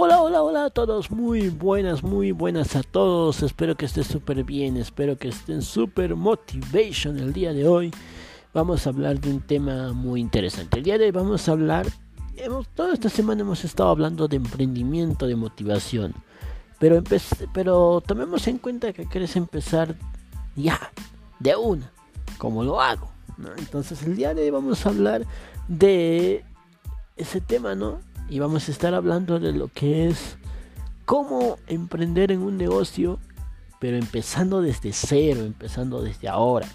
Hola, hola, hola a todos, muy buenas, muy buenas a todos, espero que estén súper bien, espero que estén súper motivation el día de hoy. Vamos a hablar de un tema muy interesante. El día de hoy vamos a hablar, hemos, toda esta semana hemos estado hablando de emprendimiento, de motivación, pero, pero tomemos en cuenta que quieres empezar ya, de una, como lo hago. Entonces el día de hoy vamos a hablar de ese tema, ¿no? Y vamos a estar hablando de lo que es cómo emprender en un negocio, pero empezando desde cero, empezando desde ahora.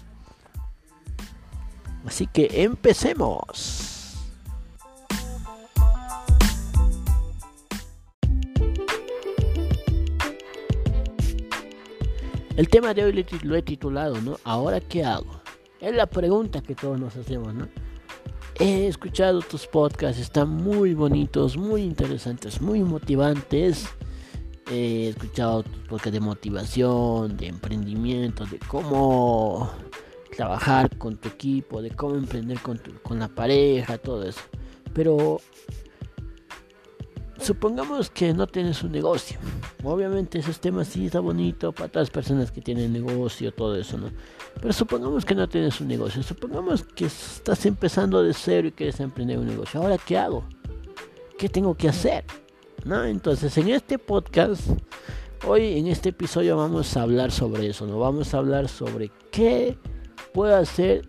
Así que empecemos. El tema de hoy lo he titulado, ¿no? ¿Ahora qué hago? Es la pregunta que todos nos hacemos, ¿no? He escuchado tus podcasts, están muy bonitos, muy interesantes, muy motivantes. He escuchado tus podcasts de motivación, de emprendimiento, de cómo trabajar con tu equipo, de cómo emprender con, con la pareja, todo eso. Pero supongamos que no tienes un negocio. Obviamente esos temas sí está bonito para todas las personas que tienen negocio, todo eso, ¿no? Pero supongamos que no tienes un negocio. Supongamos que estás empezando de cero y quieres emprender un negocio. Ahora, ¿qué hago? ¿Qué tengo que hacer? ¿No? Entonces, en este podcast, hoy en este episodio vamos a hablar sobre eso, ¿no? Vamos a hablar sobre qué puedo hacer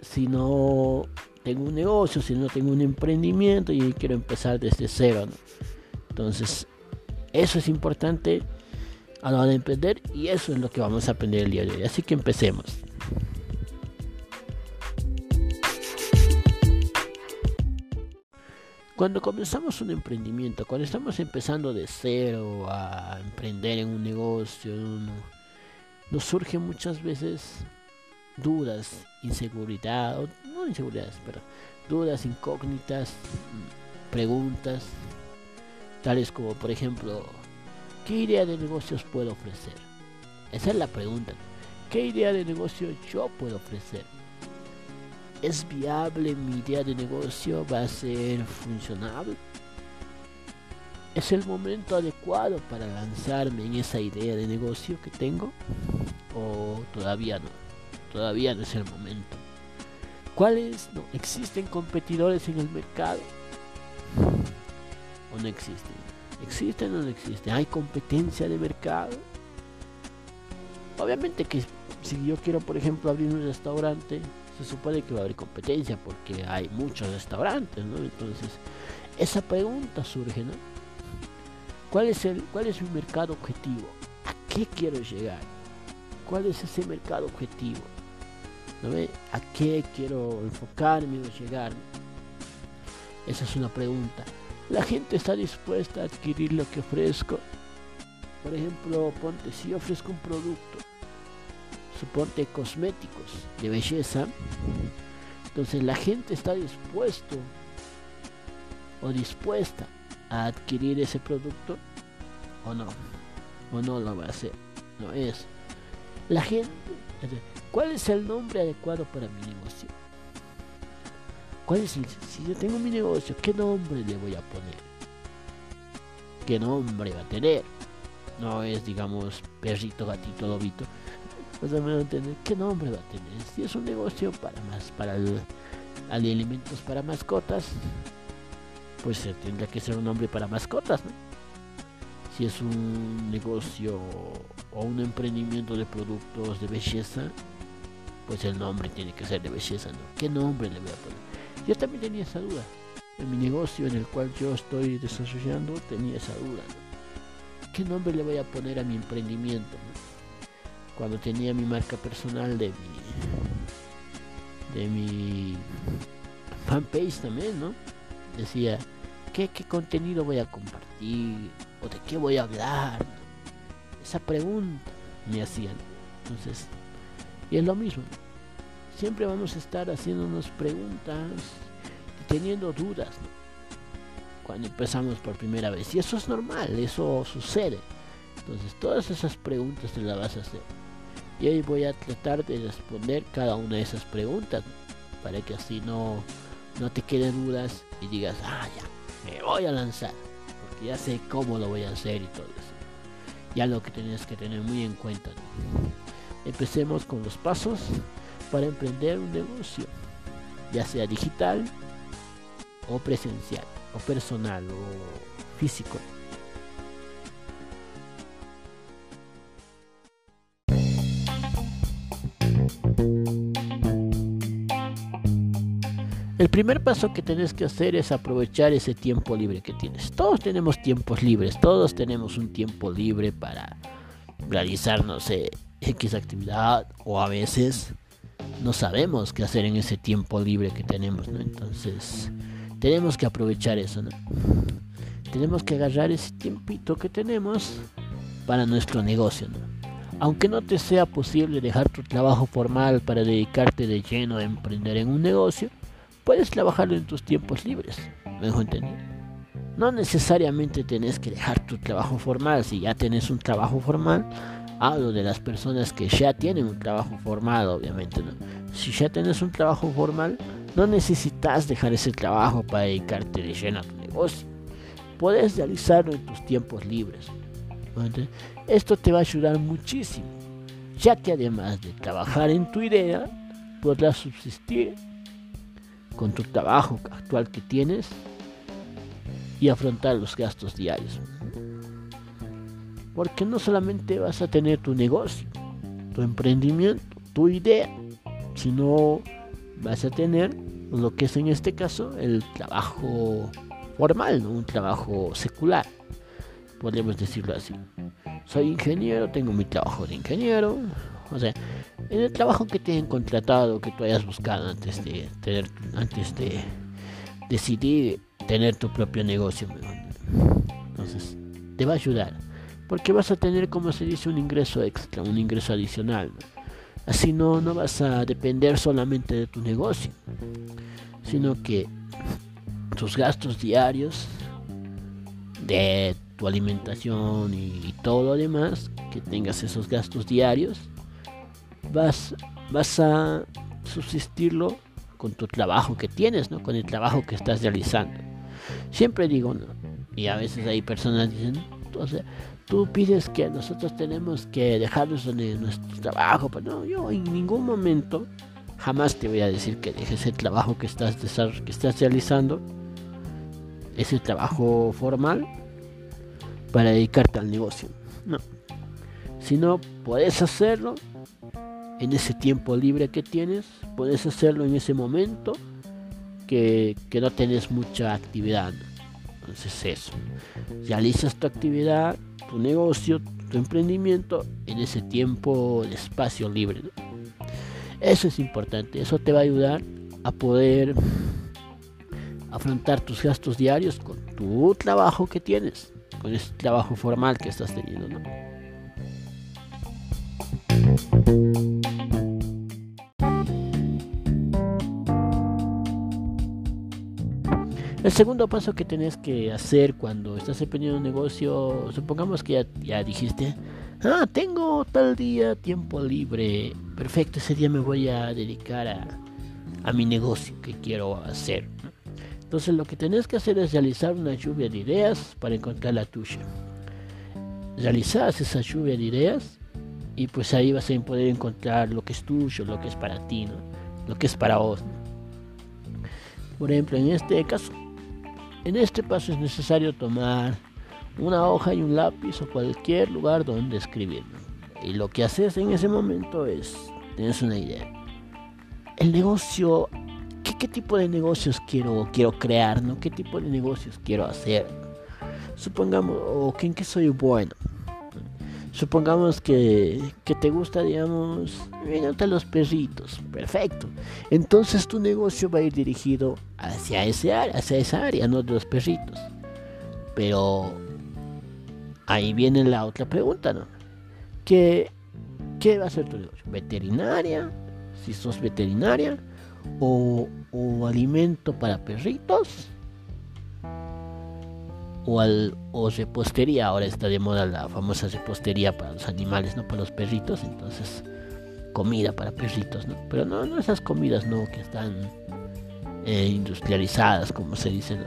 si no tengo un negocio, si no tengo un emprendimiento y quiero empezar desde cero. Entonces, eso es importante a la hora de emprender y eso es lo que vamos a aprender el día de hoy. Así que empecemos. Cuando comenzamos un emprendimiento, cuando estamos empezando de cero a emprender en un negocio, nos surgen muchas veces dudas, inseguridad, inseguridades, pero dudas, incógnitas, preguntas tales como por ejemplo, ¿qué idea de negocios puedo ofrecer? Esa es la pregunta. ¿Qué idea de negocio yo puedo ofrecer? ¿Es viable mi idea de negocio? ¿Va a ser funcionable? ¿Es el momento adecuado para lanzarme en esa idea de negocio que tengo? ¿O todavía no? Todavía no es el momento. ¿Cuáles no? existen competidores en el mercado? o no existen? ¿Existen o no existen? ¿Hay competencia de mercado? Obviamente que si yo quiero, por ejemplo, abrir un restaurante, se supone que va a haber competencia porque hay muchos restaurantes, ¿no? Entonces, esa pregunta surge, ¿no? ¿Cuál es, el, ¿Cuál es mi mercado objetivo? ¿A qué quiero llegar? ¿Cuál es ese mercado objetivo? ¿No ¿A qué quiero enfocarme o llegar? Esa es una pregunta la gente está dispuesta a adquirir lo que ofrezco. Por ejemplo, ponte, si ofrezco un producto, suponte cosméticos de belleza, entonces la gente está dispuesto o dispuesta a adquirir ese producto o no, o no lo va a hacer, no es. La gente, ¿cuál es el nombre adecuado para mi negocio? ¿Cuál es el, si yo tengo mi negocio, qué nombre le voy a poner? ¿Qué nombre va a tener? No es, digamos, perrito, gatito, lobito. Pues entender qué nombre va a tener. Si es un negocio para más, para el, alimentos para mascotas, pues tendrá que ser un nombre para mascotas, ¿no? Si es un negocio o un emprendimiento de productos de belleza, pues el nombre tiene que ser de belleza, ¿no? ¿Qué nombre le voy a poner? Yo también tenía esa duda. En mi negocio en el cual yo estoy desarrollando tenía esa duda. ¿Qué nombre le voy a poner a mi emprendimiento? Cuando tenía mi marca personal de mi de mi fanpage también, ¿no? Decía, ¿qué, ¿qué contenido voy a compartir? ¿O de qué voy a hablar? Esa pregunta me hacían. Entonces, y es lo mismo siempre vamos a estar haciéndonos preguntas teniendo dudas cuando empezamos por primera vez. Y eso es normal, eso sucede. Entonces todas esas preguntas te las vas a hacer. Y hoy voy a tratar de responder cada una de esas preguntas para que así no, no te queden dudas y digas, ah, ya, me voy a lanzar. porque ya sé cómo lo voy a hacer y todo eso. Ya lo que tienes que tener muy en cuenta. Empecemos con los pasos para emprender un negocio, ya sea digital o presencial, o personal o físico. El primer paso que tienes que hacer es aprovechar ese tiempo libre que tienes. Todos tenemos tiempos libres, todos tenemos un tiempo libre para realizar, no sé, X actividad o a veces no sabemos qué hacer en ese tiempo libre que tenemos, ¿no? Entonces, tenemos que aprovechar eso, ¿no? Tenemos que agarrar ese tiempito que tenemos para nuestro negocio, ¿no? Aunque no te sea posible dejar tu trabajo formal para dedicarte de lleno a emprender en un negocio, puedes trabajarlo en tus tiempos libres. ¿Me dejo entender? No necesariamente tenés que dejar tu trabajo formal. Si ya tienes un trabajo formal, hablo de las personas que ya tienen un trabajo formal, obviamente. ¿no? Si ya tienes un trabajo formal, no necesitas dejar ese trabajo para dedicarte de lleno a tu negocio. Puedes realizarlo en tus tiempos libres. Esto te va a ayudar muchísimo, ya que además de trabajar en tu idea, podrás subsistir con tu trabajo actual que tienes y afrontar los gastos diarios. Porque no solamente vas a tener tu negocio, tu emprendimiento, tu idea, sino vas a tener lo que es en este caso el trabajo formal, un trabajo secular, podemos decirlo así. Soy ingeniero, tengo mi trabajo de ingeniero, o sea, en el trabajo que te han contratado, que tú hayas buscado antes de tener, antes de decidir tener tu propio negocio. Entonces, te va a ayudar. Porque vas a tener, como se dice, un ingreso extra, un ingreso adicional. Así no, no vas a depender solamente de tu negocio, sino que tus gastos diarios, de tu alimentación y todo lo demás, que tengas esos gastos diarios, vas, vas a subsistirlo con tu trabajo que tienes, ¿no? Con el trabajo que estás realizando. Siempre digo, ¿no? Y a veces hay personas que dicen, entonces, tú pides que nosotros tenemos que dejarnos en nuestro trabajo, pero no, yo en ningún momento jamás te voy a decir que dejes el trabajo que estás, que estás realizando, ese trabajo formal, para dedicarte al negocio. No. Si no puedes hacerlo, en ese tiempo libre que tienes, puedes hacerlo en ese momento que, no tienes mucha actividad. Entonces eso, realizas tu actividad, tu negocio, tu emprendimiento en ese tiempo de espacio libre. Eso es importante, eso te va a ayudar a poder afrontar tus gastos diarios con tu trabajo que tienes, con ese trabajo formal que estás teniendo. ¿no? El segundo paso que tienes que hacer cuando estás emprendiendo un negocio, supongamos que ya, dijiste, ah, tengo tal día tiempo libre, perfecto, ese día me voy a dedicar a, a mi negocio que quiero hacer. Entonces lo que tienes que hacer es realizar una lluvia de ideas para encontrar la tuya. Realizas esa lluvia de ideas y pues ahí vas a poder encontrar lo que es tuyo, lo que es para ti, lo que es para vos. Por ejemplo, en este caso, en este paso es necesario tomar una hoja y un lápiz o cualquier lugar donde escribir. Y lo que haces en ese momento es, tienes una idea. El negocio, ¿qué, tipo de negocios quiero, quiero crear? ¿no? ¿Qué tipo de negocios quiero hacer? Supongamos, o en qué soy bueno. Supongamos que, que te gusta, digamos, a los perritos. Perfecto. Entonces tu negocio va a ir dirigido hacia, ese hacia esa área, no de los perritos. Pero ahí viene la otra pregunta, ¿no? ¿Qué, qué va a ser tu negocio? ¿Veterinaria? Si sos veterinaria. ¿O, o alimento para perritos? O, al, o repostería, ahora está de moda la famosa repostería para los animales, no para los perritos, entonces comida para perritos, ¿no? Pero no, no esas comidas, ¿no? Que están eh, industrializadas, como se dice,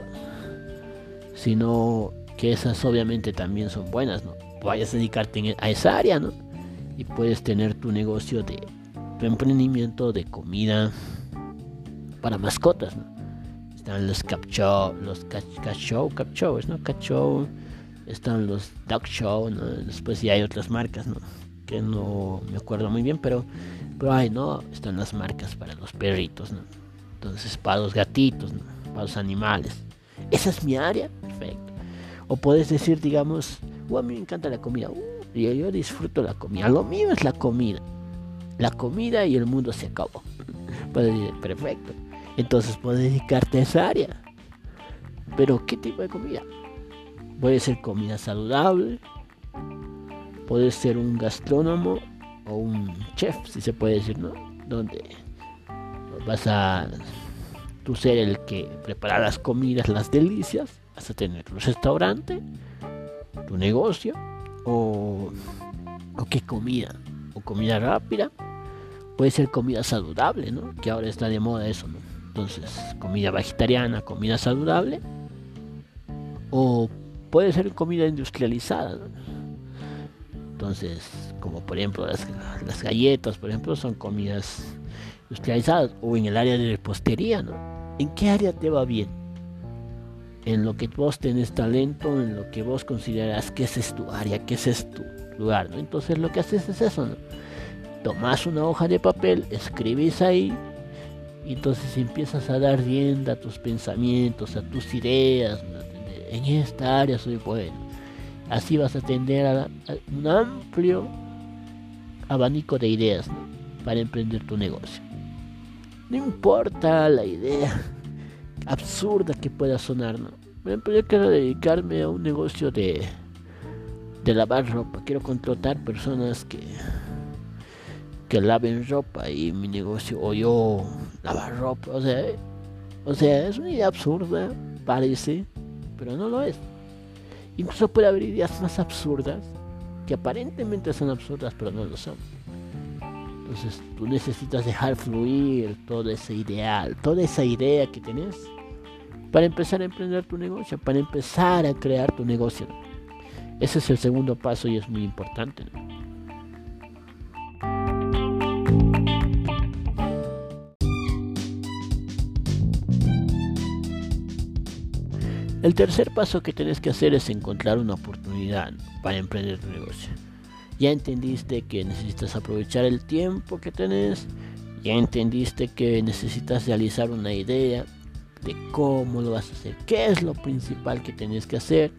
sino que esas obviamente también son buenas, ¿no? Vayas a dedicarte a esa área, ¿no? Y puedes tener tu negocio de tu emprendimiento de comida para mascotas, ¿no? Están los cap los cat show, cap ¿no? Cat show, están los dog show, ¿no? Después ya hay otras marcas, ¿no? Que no me acuerdo muy bien, pero, pero hay, ¿no? Están las marcas para los perritos, ¿no? Entonces, para los gatitos, ¿no? Para los animales. Esa es mi área, perfecto. O puedes decir, digamos, oh, a mí me encanta la comida, uh, yo, yo disfruto la comida, lo mío es la comida. La comida y el mundo se acabó. Puedes decir, perfecto. Entonces puedes dedicarte a esa área. Pero, ¿qué tipo de comida? Puede ser comida saludable, puede ser un gastrónomo o un chef, si se puede decir, ¿no? Donde vas a tú ser el que prepara las comidas, las delicias, vas a tener tu restaurante, tu negocio, o qué comida, o comida rápida, puede ser comida saludable, ¿no? Que ahora está de moda eso, ¿no? Entonces, comida vegetariana, comida saludable, o puede ser comida industrializada, Entonces, como por ejemplo las, galletas, por ejemplo, son comidas industrializadas, o en el área de repostería, ¿no? ¿En qué área te va bien? En lo que vos tenés talento, en lo que vos consideras que es tu área, que ese es tu lugar, ¿no? Entonces lo que haces es eso, ¿no? Tomás una hoja de papel, escribís ahí, y entonces empiezas a dar rienda a tus pensamientos, a tus ideas. En esta área soy bueno. Así vas a tener a, un amplio abanico de ideas para emprender tu negocio. No importa la idea absurda que pueda sonar, ¿no? yo quiero dedicarme a un negocio de, de lavar ropa. Quiero contratar personas que, que laven ropa y mi negocio o yo lavar ropa. O sea, o sea, es una idea absurda, parece, pero no lo es. Incluso puede haber ideas más absurdas que aparentemente son absurdas, pero no lo son. Entonces tú necesitas dejar fluir todo ese ideal, toda esa idea que tenés para empezar a emprender tu negocio, para empezar a crear tu negocio. Ese es el segundo paso y es muy importante. El tercer paso que tienes que hacer es encontrar una oportunidad para emprender tu negocio ya entendiste que necesitas aprovechar el tiempo que tenés, ya entendiste que necesitas realizar una idea de cómo lo vas a hacer, qué es lo principal que tenés que hacer.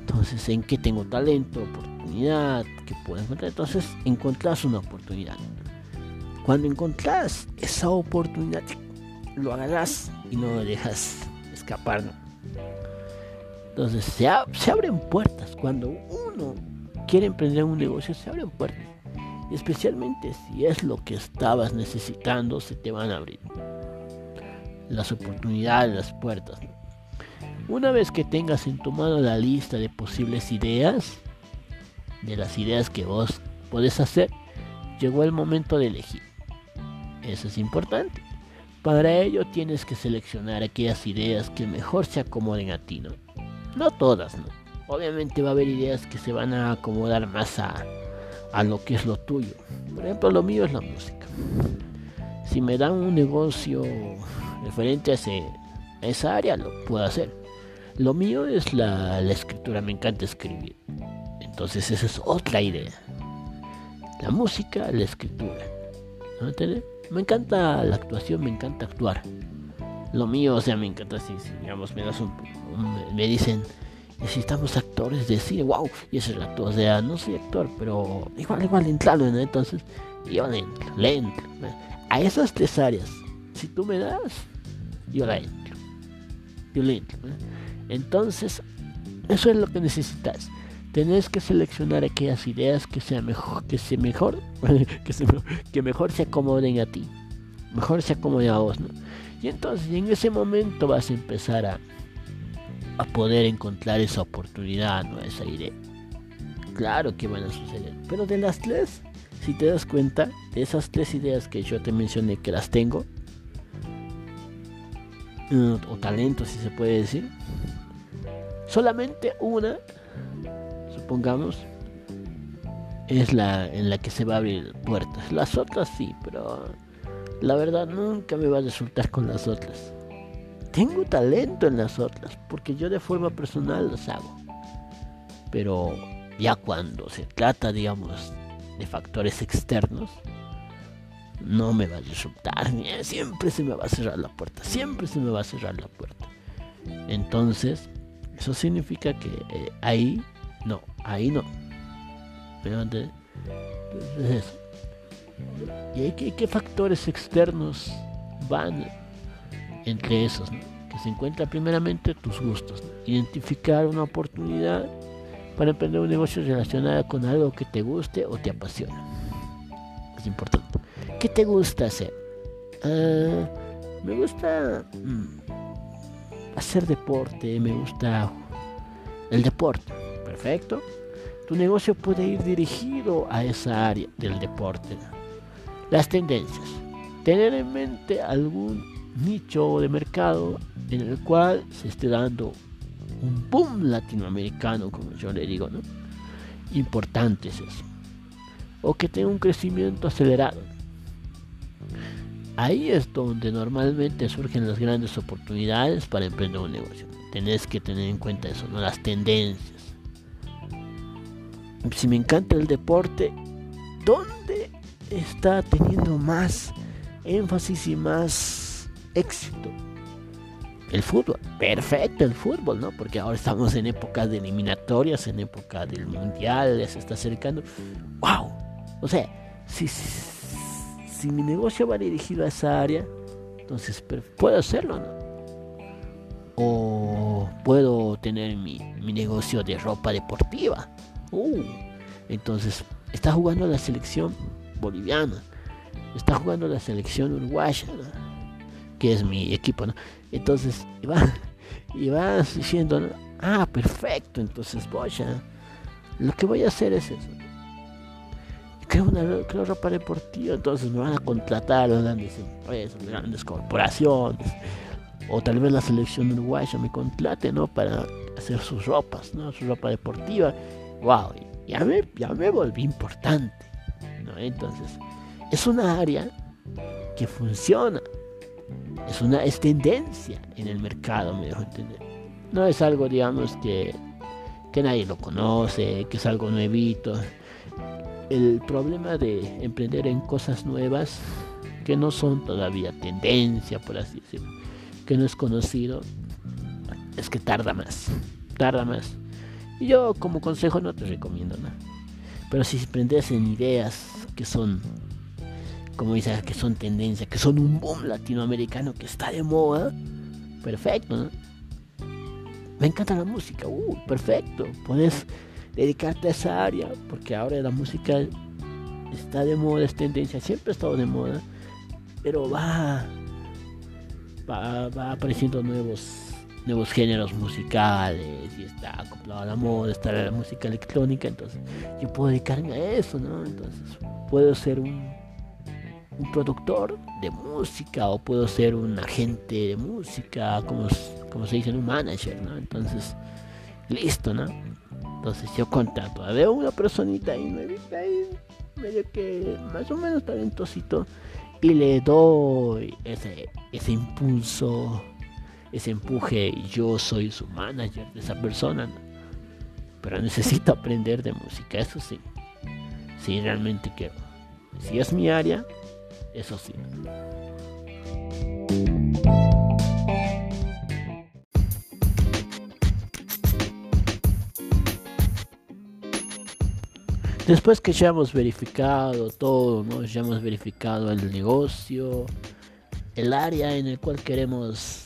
Entonces, ¿en qué tengo talento, oportunidad, qué puedo encontrar? Entonces, encontrás una oportunidad. Cuando encontrás esa oportunidad, lo agarras y no lo dejas escapar. Entonces, se, se abren puertas cuando uno quiere emprender un negocio, se abren puertas. Especialmente si es lo que estabas necesitando, se te van a abrir las oportunidades, las puertas. Una vez que tengas en tu mano la lista de posibles ideas, de las ideas que vos podés hacer, llegó el momento de elegir. Eso es importante. Para ello tienes que seleccionar aquellas ideas que mejor se acomoden a ti, ¿no? No todas, ¿no? obviamente va a haber ideas que se van a acomodar más a, lo que es lo tuyo. Por ejemplo, lo mío es la música. Si me dan un negocio referente a, esa área, lo puedo hacer. Lo mío es la, escritura, me encanta escribir. Entonces esa es otra idea. La música, la escritura. ¿No Me encanta la actuación, me encanta actuar. Lo mío, o sea, me encanta si, digamos, me das un, me dicen, necesitamos actores de cine, wow, y ese es el actor, o sea, no soy actor, pero igual, igual entrarlo, ¿no? Entonces, yo le entro, le entro. A esas tres áreas, si tú me das, yo la entro. Yo le entro. Entonces, eso es lo que necesitas. Tenés que seleccionar aquellas ideas que sean mejor, que se mejor, que, se, que mejor se acomoden a ti, mejor se acomoden a vos. Y entonces en ese momento vas a empezar a, a poder encontrar esa oportunidad, ¿no? esa idea. Claro que van a suceder, pero de las tres, si te das cuenta, de esas tres ideas que yo te mencioné que las tengo, mm, o talentos si se puede decir, Solamente una, supongamos, es la en la que se va a abrir puertas. Las otras sí, pero la verdad nunca me va a resultar con las otras. Tengo talento en las otras, porque yo de forma personal las hago. Pero ya cuando se trata, digamos, de factores externos, no me va a resultar. Siempre se me va a cerrar la puerta. Siempre se me va a cerrar la puerta. Entonces, eso significa que eh, ahí ahí no. Entonces eso. ¿Y hay qué, qué factores externos van entre esos? Que se encuentra primeramente tus gustos. Identificar una oportunidad para emprender un negocio relacionado con algo que te guste o te apasiona. Es importante. ¿Qué te gusta hacer? Ah, me gusta mm, hacer deporte, me gusta el deporte. Perfecto. Tu negocio puede ir dirigido a esa área del deporte. Las tendencias. Tener en mente algún nicho de mercado en el cual se esté dando un boom latinoamericano, como yo le digo, ¿no? Importante es eso. O que tenga un crecimiento acelerado. Ahí es donde normalmente surgen las grandes oportunidades para emprender un negocio. Tenés que tener en cuenta eso, ¿no? Las tendencias. Si me encanta el deporte, ¿dónde está teniendo más énfasis y más éxito? el fútbol. Perfecto el fútbol, ¿no? Porque ahora estamos en épocas de eliminatorias, en época del mundial, se está acercando. ¡Wow! O sea, si, si, mi negocio va dirigido a esa área, entonces puedo hacerlo, ¿no? O puedo tener mi, mi negocio de ropa deportiva. Uh, entonces, está jugando la selección boliviana, está jugando la selección uruguaya, que es mi equipo, ¿no? Entonces, y vas diciendo, ah, perfecto, entonces voy a, lo que voy a hacer es eso. Creo una creo ropa deportiva, entonces me van a contratar las grandes empresas, grandes corporaciones, o tal vez la selección uruguaya me contrate, ¿no? Para hacer sus ropas, ¿no? Su ropa deportiva. Wow, ya me, ya me volví importante, ¿no? Entonces, es una área que funciona es una es tendencia en el mercado, me dejo entender. No es algo, digamos, que, que nadie lo conoce, que es algo nuevito. El problema de emprender en cosas nuevas que no son todavía tendencia, por así decirlo, que no es conocido, es que tarda más, tarda más. Yo como consejo no te recomiendo nada. Pero si emprendes en ideas que son como dices, que son tendencias, que son un boom latinoamericano que está de moda, perfecto, ¿no? Me encanta la música, uh, perfecto, puedes dedicarte a esa área, porque ahora la música está de moda, es tendencia, siempre ha estado de moda, pero va, va, va apareciendo nuevos nuevos géneros musicales y está acoplado a la moda, está la música electrónica, entonces yo puedo dedicarme a eso, ¿no? Entonces puedo ser un un productor de música o puedo ser un agente de música, como, como se dice, un manager, ¿no? Entonces, listo, ¿no? Entonces yo contrato a ver una personita ahí, medio que más o menos talentosito, y le doy ese, ese impulso, ese empuje, yo soy su manager de esa persona. Pero necesito aprender de música, eso sí. Si realmente quiero. Si es mi área, eso sí. Después que ya hemos verificado todo, ¿no? ya hemos verificado el negocio, el área en el cual queremos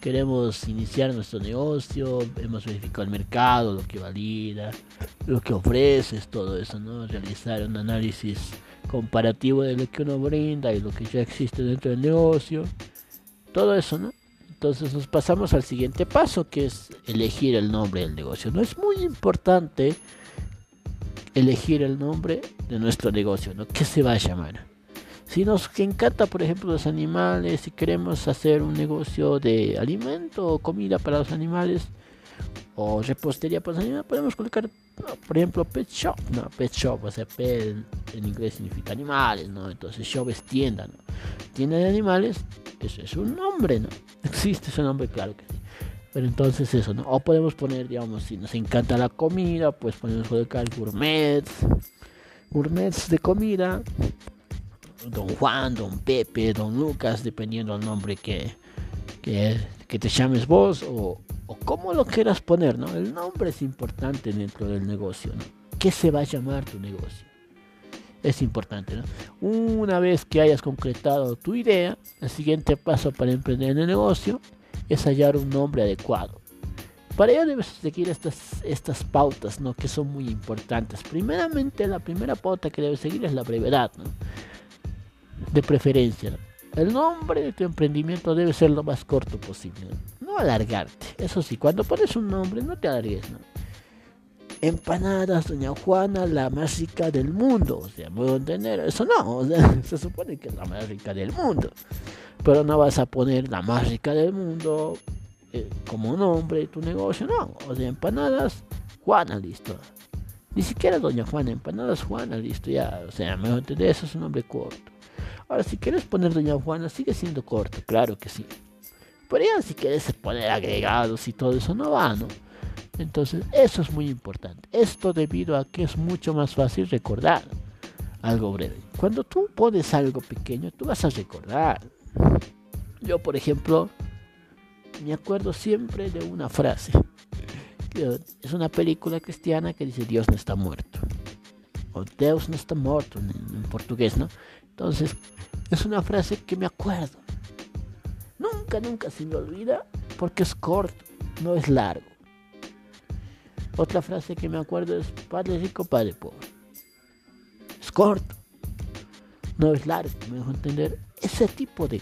queremos iniciar nuestro negocio, hemos verificado el mercado, lo que valida, lo que ofreces, todo eso, ¿no? Realizar un análisis comparativo de lo que uno brinda y lo que ya existe dentro del negocio, todo eso, ¿no? Entonces nos pasamos al siguiente paso, que es elegir el nombre del negocio. No es muy importante elegir el nombre de nuestro negocio, ¿no? ¿Qué se va a llamar? Si nos encanta, por ejemplo, los animales, si queremos hacer un negocio de alimento o comida para los animales, o repostería para los animales, podemos colocar, por ejemplo, pet shop, no, pet shop, o sea, pet en, inglés significa animales, ¿no? Entonces shop es tienda, ¿no? Tienda de animales, eso es un nombre, ¿no? Existe ese nombre, claro que sí. Pero entonces eso, ¿no? O podemos poner, digamos, si nos encanta la comida, pues podemos colocar gourmets, gourmets de comida, Don Juan, Don Pepe, Don Lucas, dependiendo del nombre que, que, te llames vos o, cómo lo quieras poner, ¿no? El nombre es importante dentro del negocio. ¿Qué se va a llamar tu negocio? Es importante, ¿no? Una vez que hayas concretado tu idea, el siguiente paso para emprender en el negocio es hallar un nombre adecuado. Para ello debes seguir estas, estas pautas, ¿no? Que son muy importantes. Primeramente, la primera pauta que debes seguir es la brevedad, ¿no? De preferencia. El nombre de tu emprendimiento debe ser lo más corto posible. No alargarte. Eso sí, cuando pones un nombre, no te alargues. Empanadas, Doña Juana, la más rica del mundo. O sea, puedo entender. Eso no. se supone que es la más rica del mundo. Pero no vas a poner la más rica del mundo eh, como nombre de tu negocio. No. O sea, empanadas, Juana, listo. Ni siquiera Doña Juana, empanadas Juana, listo. Ya, o sea, mejor entender. Eso es un nombre corto. Ahora, si quieres poner Doña Juana, sigue siendo corto, claro que sí. Pero ya si quieres poner agregados y todo eso, no va, ¿no? Entonces, eso es muy importante. Esto debido a que es mucho más fácil recordar algo breve. Cuando tú pones algo pequeño, tú vas a recordar. Yo, por ejemplo, me acuerdo siempre de una frase. Es una película cristiana que dice Dios no está muerto. O Dios no está muerto en portugués, ¿no? Entonces, es una frase que me acuerdo. Nunca, nunca se me olvida porque es corto, no es largo. Otra frase que me acuerdo es Padre rico, Padre pobre. Es corto, no es largo, me dejo entender. Ese tipo de,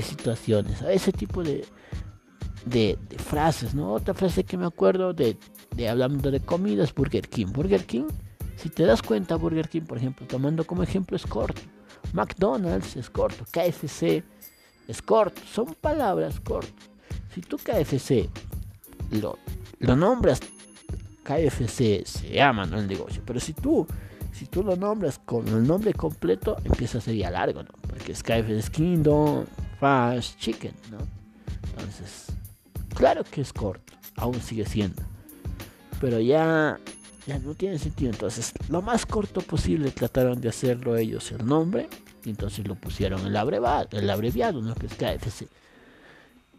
situaciones, ese tipo de, frases, ¿no? Otra frase que me acuerdo de, de hablando de comidas, Burger King. Burger King, si te das cuenta, Burger King, por ejemplo, tomando como ejemplo, es corto. McDonald's es corto, KFC es corto, son palabras cortas. Si tú KFC lo, lo nombras, KFC se llama ¿no? el negocio, pero si tú, si tú lo nombras con el nombre completo, empieza a ser ya largo, ¿no? Porque es KFC Kingdom, Fast Chicken, ¿no? Entonces, claro que es corto, aún sigue siendo. Pero ya ya no tiene sentido. Entonces, lo más corto posible trataron de hacerlo ellos el nombre. Y entonces lo pusieron el abreviado, el abreviado, ¿no? Que es KFC.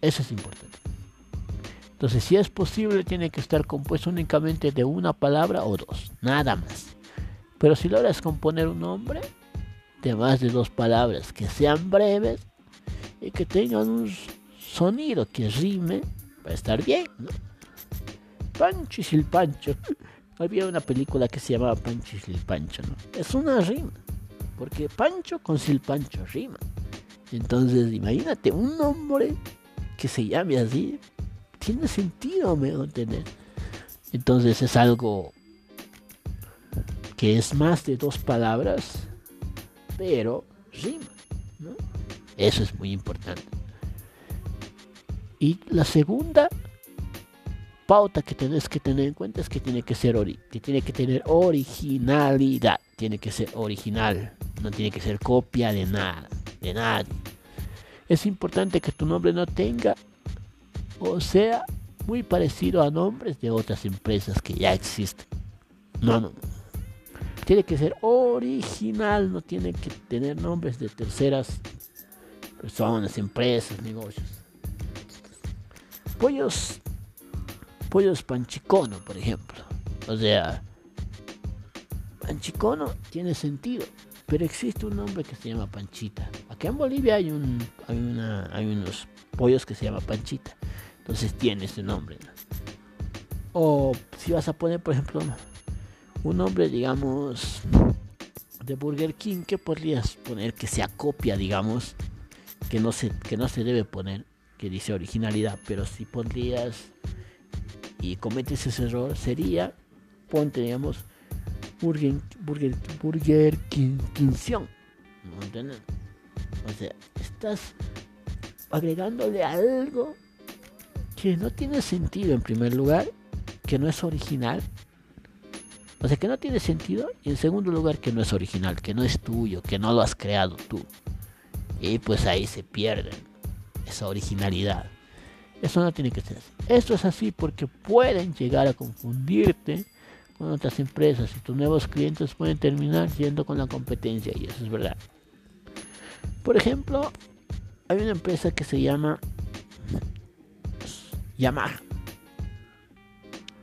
Eso es importante. Entonces, si es posible, tiene que estar compuesto únicamente de una palabra o dos, nada más. Pero si logras componer un nombre de más de dos palabras que sean breves y que tengan un sonido que rime, va a estar bien, ¿no? Pancho y Silpancho. Había una película que se llamaba Pancho y Silpancho, ¿no? Es una rima, porque Pancho con Silpancho rima. Entonces, imagínate, un nombre que se llame así, tiene sentido, me entender. Entonces es algo que es más de dos palabras, pero rima. Eso es muy importante. Y la segunda pauta que tenés que tener en cuenta es que tiene que ser ori que tiene que tener originalidad, tiene que ser original, no tiene que ser copia de nada, de nadie. Es importante que tu nombre no tenga o sea muy parecido a nombres de otras empresas que ya existen. No, no. Tiene que ser original, no tiene que tener nombres de terceras personas, empresas, negocios. Pollos pollos panchicono, por ejemplo. O sea, panchicono tiene sentido, pero existe un nombre que se llama panchita. Acá en Bolivia hay, un, hay, una, hay unos pollos que se llama panchita. Entonces tiene ese nombre. O si vas a poner, por ejemplo, un nombre, digamos, de Burger King, ¿qué podrías poner que sea copia, digamos, que no se, que no se debe poner, que dice originalidad, pero si podrías y cometes ese error sería, ponte, digamos, Burger, Burger, Burger King, ¿no entienden? O sea, estás agregándole algo que no tiene sentido en primer lugar, que no es original. O sea, que no tiene sentido. Y en segundo lugar, que no es original, que no es tuyo, que no lo has creado tú. Y pues ahí se pierde esa originalidad. Eso no tiene que ser así. Esto es así porque pueden llegar a confundirte con otras empresas y tus nuevos clientes pueden terminar yendo con la competencia y eso es verdad. Por ejemplo, hay una empresa que se llama Yamaha.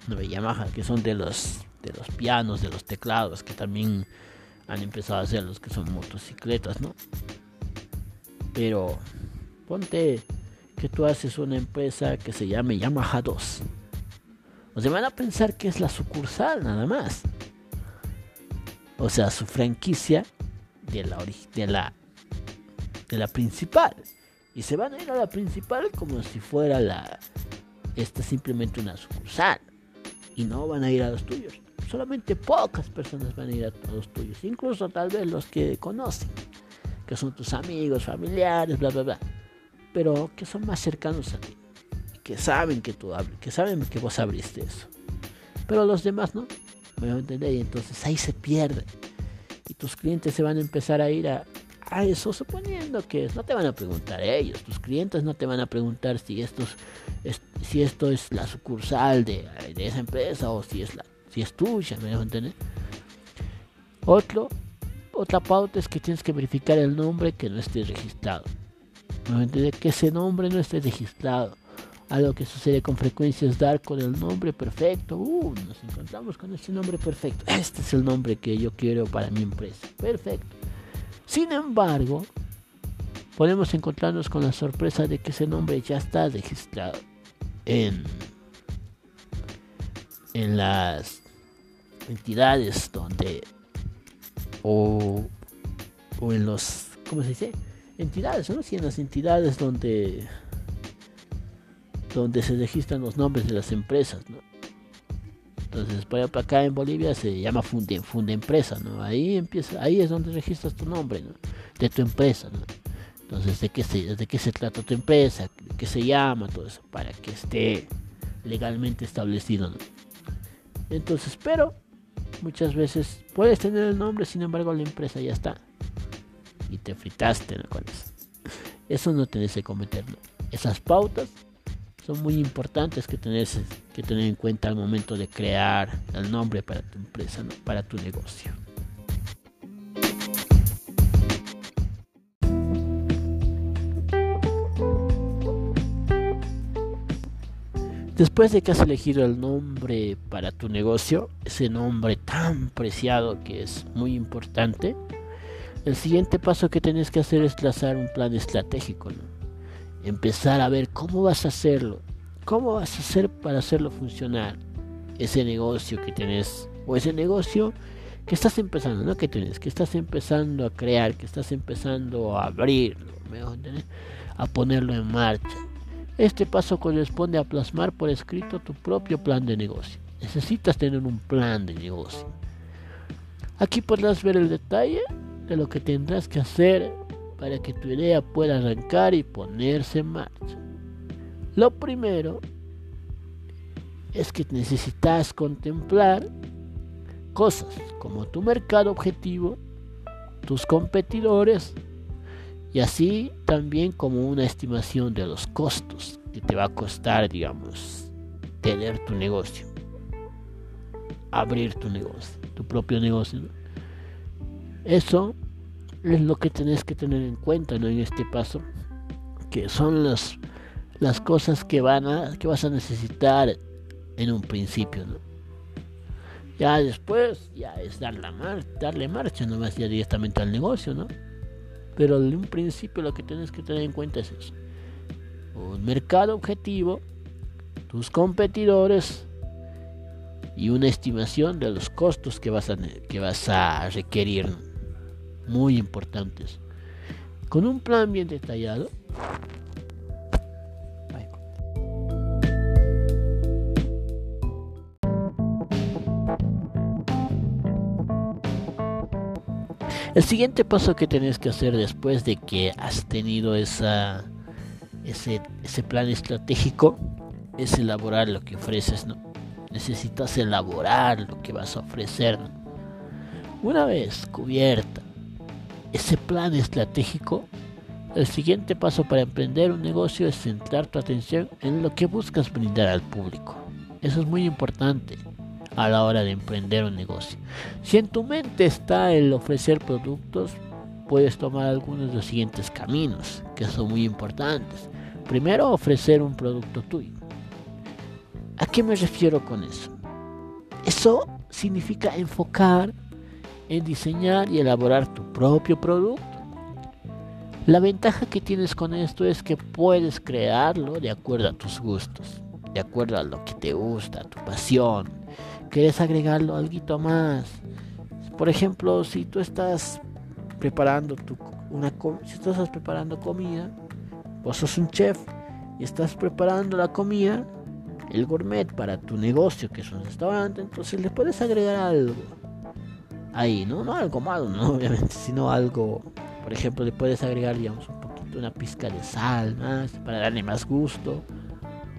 No, Yamaha, que son de los de los pianos, de los teclados, que también han empezado a hacer los que son motocicletas, ¿no? Pero ponte que tú haces una empresa que se llame Yamaha 2. O sea, van a pensar que es la sucursal nada más. O sea, su franquicia de la, de la, de la principal. Y se van a ir a la principal como si fuera la, esta simplemente una sucursal. Y no van a ir a los tuyos. Solamente pocas personas van a ir a los tuyos. Incluso tal vez los que conocen. Que son tus amigos, familiares, bla, bla, bla. Pero que son más cercanos a ti. Que saben que tú abres, que saben que vos abriste eso. Pero los demás no. ¿Me entender? Y entonces ahí se pierde. Y tus clientes se van a empezar a ir a, eso suponiendo que no te van a preguntar ellos, tus clientes no te van a preguntar si esto es, si esto es la sucursal de, esa empresa o si es la si es tuya, ¿me dejo entender? Otro, otra pauta es que tienes que verificar el nombre que no esté registrado. ¿Me entender? Que ese nombre no esté registrado. Algo que sucede con frecuencia es dar con el nombre perfecto. Uh, nos encontramos con este nombre perfecto. Este es el nombre que yo quiero para mi empresa. Perfecto sin embargo, podemos encontrarnos con la sorpresa de que ese nombre ya está registrado en, en las entidades donde o, o en los ¿cómo se dice? Entidades, ¿no? Sí, en las entidades donde donde se registran los nombres de las empresas, ¿no? Entonces, por ejemplo, acá en Bolivia se llama funde, funde empresa, ¿no? Ahí empieza, ahí es donde registras tu nombre, ¿no? De tu empresa, ¿no? Entonces, ¿de qué se, de qué se trata tu empresa? ¿De qué se llama? Todo eso, para que esté legalmente establecido, ¿no? Entonces, pero muchas veces puedes tener el nombre, sin embargo, la empresa ya está. Y te fritaste, ¿no? Con eso. Eso no tenés que cometer, ¿no? Esas pautas son muy importantes que tenés que tener en cuenta al momento de crear el nombre para tu empresa, para tu negocio. Después de que has elegido el nombre para tu negocio, ese nombre tan preciado que es muy importante, el siguiente paso que tienes que hacer es trazar un plan estratégico. ¿no? empezar a ver cómo vas a hacerlo, cómo vas a hacer para hacerlo funcionar ese negocio que tienes o ese negocio que estás empezando, no que tienes, que estás empezando a crear, que estás empezando a abrirlo, a ponerlo en marcha. Este paso corresponde a plasmar por escrito tu propio plan de negocio. Necesitas tener un plan de negocio. Aquí podrás ver el detalle de lo que tendrás que hacer para que tu idea pueda arrancar y ponerse en marcha. Lo primero es que necesitas contemplar cosas como tu mercado objetivo, tus competidores y así también como una estimación de los costos que te va a costar, digamos, tener tu negocio, abrir tu negocio, tu propio negocio. Eso es lo que tenés que tener en cuenta ¿no? en este paso, que son las, las cosas que, van a, que vas a necesitar en un principio. ¿no? Ya después, ya es dar la mar darle marcha, no vas ya directamente al negocio, ¿no? Pero en un principio lo que tienes que tener en cuenta es eso. Un mercado objetivo, tus competidores y una estimación de los costos que vas a, que vas a requerir muy importantes. Con un plan bien detallado, El siguiente paso que tienes que hacer después de que has tenido esa, ese, ese plan estratégico es elaborar lo que ofreces. Necesitas elaborar lo que vas a ofrecer. Una vez cubierta ese plan estratégico, el siguiente paso para emprender un negocio es centrar tu atención en lo que buscas brindar al público. Eso es muy importante a la hora de emprender un negocio. Si en tu mente está el ofrecer productos, puedes tomar algunos de los siguientes caminos, que son muy importantes. Primero, ofrecer un producto tuyo. ¿A qué me refiero con eso? Eso significa enfocar en diseñar y elaborar tu propio producto. La ventaja que tienes con esto es que puedes crearlo de acuerdo a tus gustos, de acuerdo a lo que te gusta, tu pasión. Quieres agregarlo algo más. Por ejemplo, si tú estás preparando tu, una si tú estás preparando comida, vos sos un chef y estás preparando la comida, el gourmet para tu negocio que es un restaurante, entonces le puedes agregar algo ahí, ¿no? No algo malo, ¿no? Obviamente, sino algo, por ejemplo, le puedes agregar, digamos, un poquito, una pizca de sal más para darle más gusto,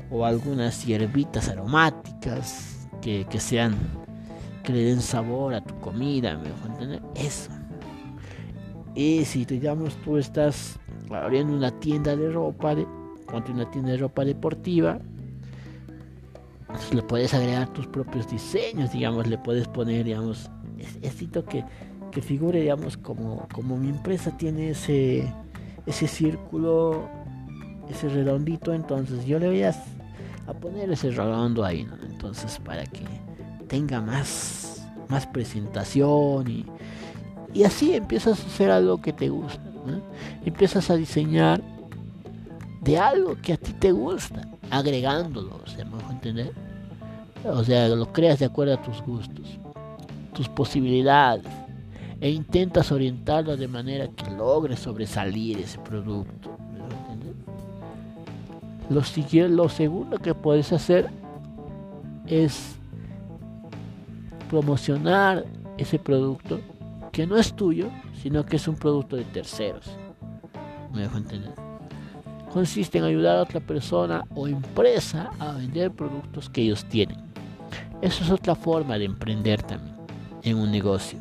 o algunas hierbitas aromáticas que, que sean, que le den sabor a tu comida, me dejo entender, eso. Y si, digamos, tú estás abriendo una tienda de ropa, de, una tienda de ropa deportiva, le puedes agregar tus propios diseños, digamos, le puedes poner, digamos, necesito que, que figure, digamos, como, como mi empresa tiene ese, ese círculo, ese redondito, entonces yo le voy a, poner ese redondo ahí, Entonces, para que tenga más, más presentación y, y así empiezas a hacer algo que te gusta, empiezas a diseñar de algo que a ti te gusta, agregándolo, o sea, ¿me entender? O sea, lo creas de acuerdo a tus gustos tus posibilidades e intentas orientarlo de manera que logre sobresalir ese producto. Lo, lo segundo que puedes hacer es promocionar ese producto que no es tuyo, sino que es un producto de terceros. ¿Me entender? Consiste en ayudar a otra persona o empresa a vender productos que ellos tienen. Eso es otra forma de emprender también en un negocio.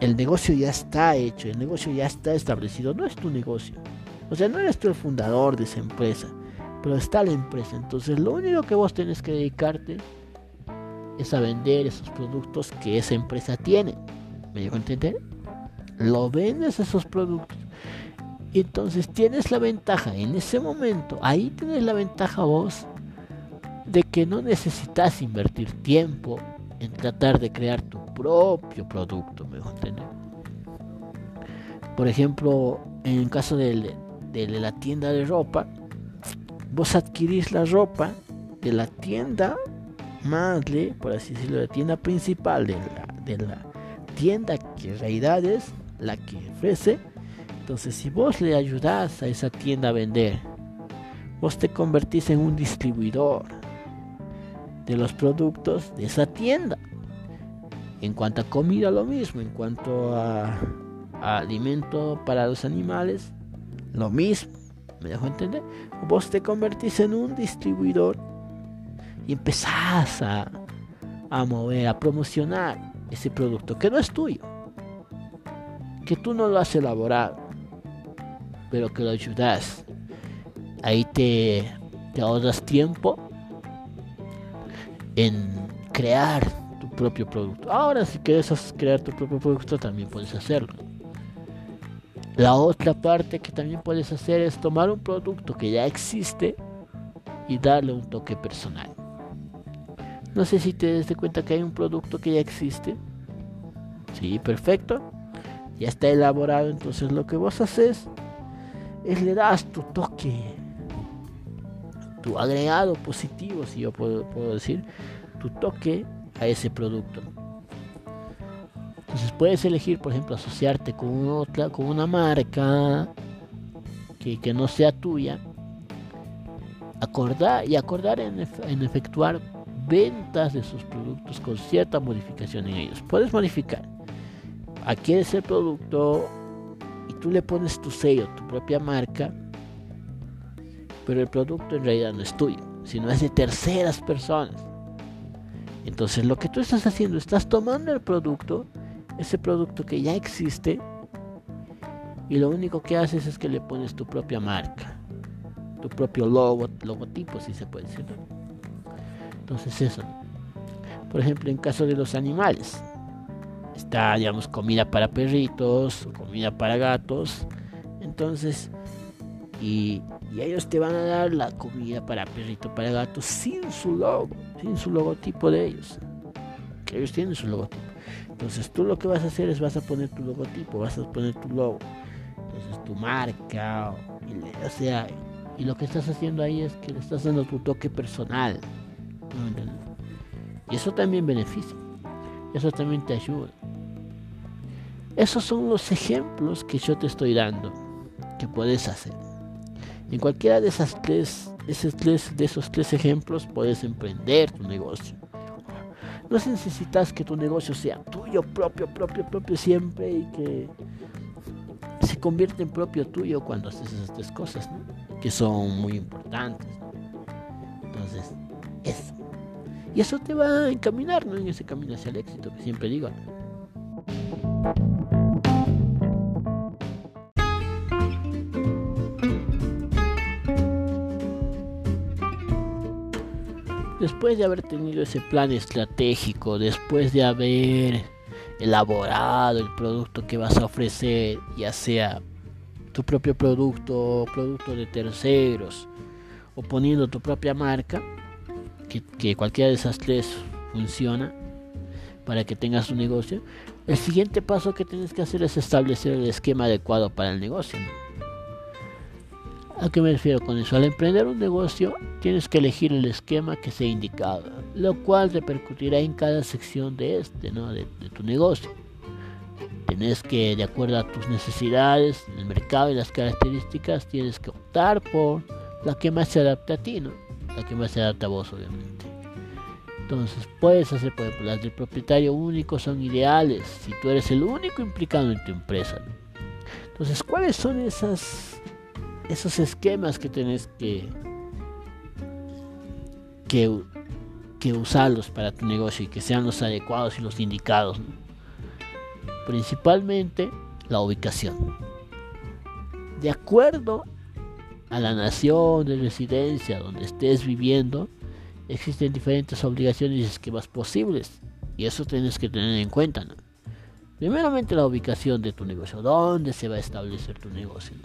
El negocio ya está hecho, el negocio ya está establecido, no es tu negocio. O sea, no eres tú el fundador de esa empresa, pero está la empresa. Entonces lo único que vos tenés que dedicarte es a vender esos productos que esa empresa tiene. ¿Me dejo entender? Lo vendes esos productos. Entonces tienes la ventaja en ese momento, ahí tienes la ventaja vos de que no necesitas invertir tiempo, en tratar de crear tu propio producto, mejor entender. Por ejemplo, en el caso de, la tienda de ropa, vos adquirís la ropa de la tienda madre, por así decirlo, la tienda principal de la, de la tienda que en realidad es la que ofrece. Entonces, si vos le ayudás a esa tienda a vender, vos te convertís en un distribuidor de los productos de esa tienda. En cuanto a comida, lo mismo. En cuanto a, alimento para los animales, lo mismo. ¿Me dejo entender? Vos te convertís en un distribuidor y empezás a, a mover, a promocionar ese producto que no es tuyo, que tú no lo has elaborado, pero que lo ayudas. Ahí te, te ahorras tiempo en crear tu propio producto. Ahora si quieres crear tu propio producto también puedes hacerlo. La otra parte que también puedes hacer es tomar un producto que ya existe y darle un toque personal. No sé si te das cuenta que hay un producto que ya existe. Sí, perfecto. Ya está elaborado. Entonces lo que vos haces es le das tu toque tu agregado positivo, si yo puedo, decir, tu toque a ese producto. Entonces puedes elegir, por ejemplo, asociarte con otra, con una marca que, no sea tuya, acordar y acordar en, en, efectuar ventas de sus productos con cierta modificación en ellos. Puedes modificar. adquieres el producto y tú le pones tu sello, tu propia marca, pero el producto en realidad no es tuyo, sino es de terceras personas. Entonces lo que tú estás haciendo, estás tomando el producto, ese producto que ya existe, y lo único que haces es que le pones tu propia marca, tu propio logo, logotipo, si se puede decir. Entonces eso. Por ejemplo, en caso de los animales, está, digamos, comida para perritos, comida para gatos. Entonces, y, ellos te van a dar la comida para perrito, para gato, sin su logo, sin su logotipo de ellos. Que ellos tienen su logotipo. Entonces tú lo que vas a hacer es vas a poner tu logotipo, vas a poner tu logo. Entonces tu marca, o sea, y lo que estás haciendo ahí es que le estás dando tu toque personal. Y eso también beneficia. Eso también te ayuda. Esos son los ejemplos que yo te estoy dando que puedes hacer. En cualquiera de esas tres, esos tres, de esos tres ejemplos puedes emprender tu negocio. No necesitas que tu negocio sea tuyo, propio, propio, propio siempre y que se convierta en propio tuyo cuando haces esas tres cosas, que son muy importantes. Entonces, eso. Y eso te va a encaminar ¿no? en ese camino hacia el éxito que siempre digo. Después de haber tenido ese plan estratégico, después de haber elaborado el producto que vas a ofrecer, ya sea tu propio producto o producto de terceros, o poniendo tu propia marca, que, que cualquiera de esas tres funciona para que tengas un negocio, el siguiente paso que tienes que hacer es establecer el esquema adecuado para el negocio. ¿A qué me refiero con eso? Al emprender un negocio tienes que elegir el esquema que sea indicado, lo cual repercutirá en cada sección de este, ¿no? de, tu negocio. Tienes que, de acuerdo a tus necesidades, el mercado y las características, tienes que optar por la que más se adapte a ti, ¿no? La que más se adapte a vos, obviamente. Entonces puedes hacer, por ejemplo, las del propietario único son ideales si tú eres el único implicado en tu empresa. Entonces, ¿cuáles son esas, esos esquemas que tienes que, que, usarlos para tu negocio y que sean los adecuados y los indicados? Principalmente la ubicación. De acuerdo a la nación de residencia donde estés viviendo, existen diferentes obligaciones y esquemas posibles. Y eso tienes que tener en cuenta. ¿no? Primeramente la ubicación de tu negocio. ¿Dónde se va a establecer tu negocio?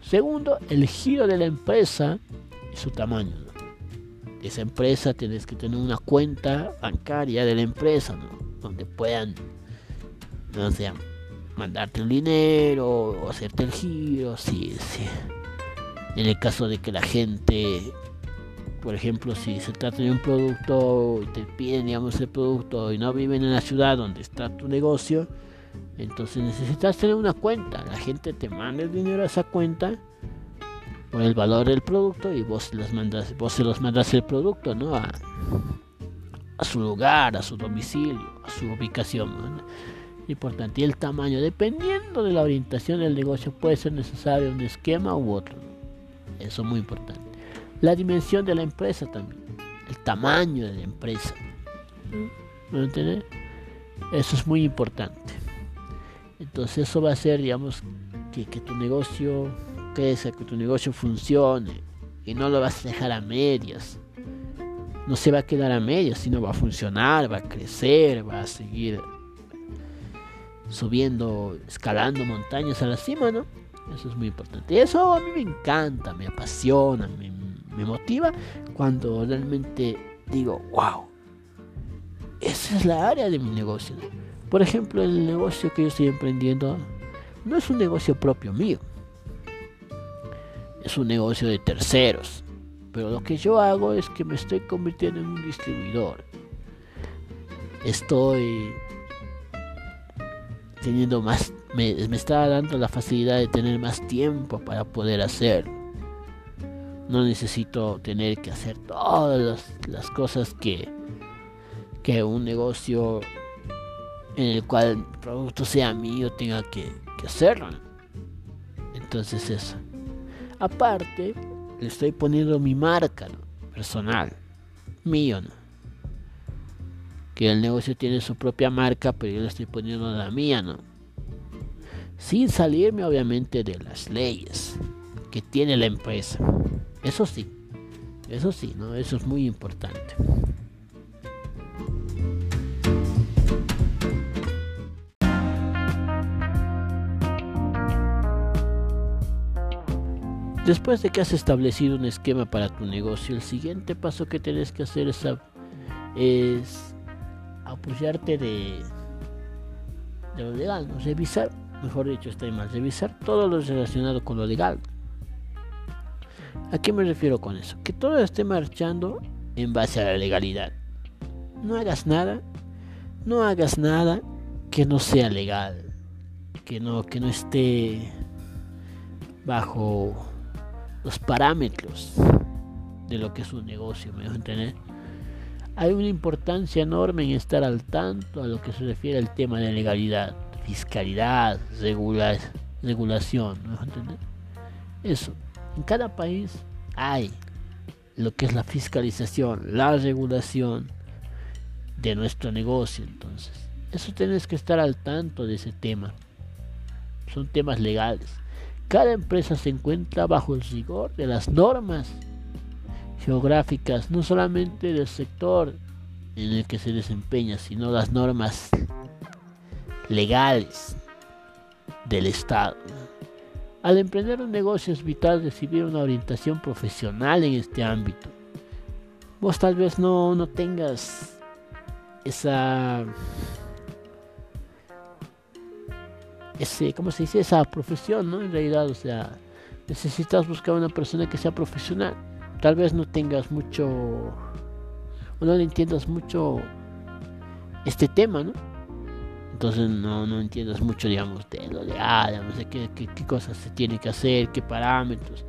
Segundo, el giro de la empresa y su tamaño. esa empresa tienes que tener una cuenta bancaria de la empresa, ¿no? donde puedan, no sé, mandarte el dinero o hacerte el giro. Sí, sí. En el caso de que la gente por ejemplo, si se trata de un producto y te piden, digamos, el producto y no viven en la ciudad donde está tu negocio, entonces necesitas tener una cuenta. La gente te manda el dinero a esa cuenta por el valor del producto y vos las mandas, vos se los mandas el producto, ¿no? A, su lugar, a su domicilio, a su ubicación. Importante. Y el tamaño, dependiendo de la orientación del negocio, puede ser necesario un esquema u otro. Eso es muy importante. La dimensión de la empresa también, el tamaño de la empresa. ¿Me? Eso es muy importante. Entonces eso va a hacer, digamos, que, tu negocio crezca, que tu negocio funcione y no lo vas a dejar a medias. No se va a quedar a medias, sino va a funcionar, va a crecer, va a seguir subiendo, escalando montañas a la cima, ¿no? Eso es muy importante. Y eso a mí me encanta, me apasiona, me, me motiva cuando realmente digo, wow, esa es la área de mi negocio. Por ejemplo, el negocio que yo estoy emprendiendo no es un negocio propio mío, es un negocio de terceros. Pero lo que yo hago es que me estoy convirtiendo en un distribuidor. Estoy teniendo más, me, está dando la facilidad de tener más tiempo para poder hacerlo. No necesito tener que hacer todas las, cosas que, que un negocio en el cual el producto sea mío, tenga que, hacerlo. Entonces eso. Aparte, le estoy poniendo mi marca personal, mío. ¿no? Que el negocio tiene su propia marca, pero yo le estoy poniendo la mía, ¿no? Sin salirme obviamente de las leyes que tiene la empresa. Eso sí, eso sí, ¿no? Eso es muy importante. Después de que has establecido un esquema para tu negocio, el siguiente paso que tienes que hacer es, apoyarte de, de lo legal, revisar, mejor dicho, está mal, revisar todo lo relacionado con lo legal. ¿A qué me refiero con eso? Que todo esté marchando en base a la legalidad. No hagas nada, no hagas nada que no sea legal, que no, que no esté bajo los parámetros de lo que es un negocio, me dejo entender. Hay una importancia enorme en estar al tanto a lo que se refiere al tema de legalidad, fiscalidad, regulación, ¿me dejo entender? Eso, en cada país hay lo que es la fiscalización, la regulación de nuestro negocio, entonces. Eso tienes que estar al tanto de ese tema. Son temas legales. Cada empresa se encuentra bajo el rigor de las normas geográficas, no solamente del sector en el que se desempeña, sino las normas legales del Estado. Al emprender un negocio es vital recibir una orientación profesional en este ámbito. Vos tal vez no, no tengas esa ese, ¿cómo se dice? Esa profesión, ¿no? En realidad, o sea, necesitas buscar una persona que sea profesional. Tal vez no tengas mucho, o no entiendas mucho este tema, ¿no? Entonces no, no entiendas mucho, digamos, de lo legal, no sé qué, qué, cosas se tiene que hacer, qué parámetros.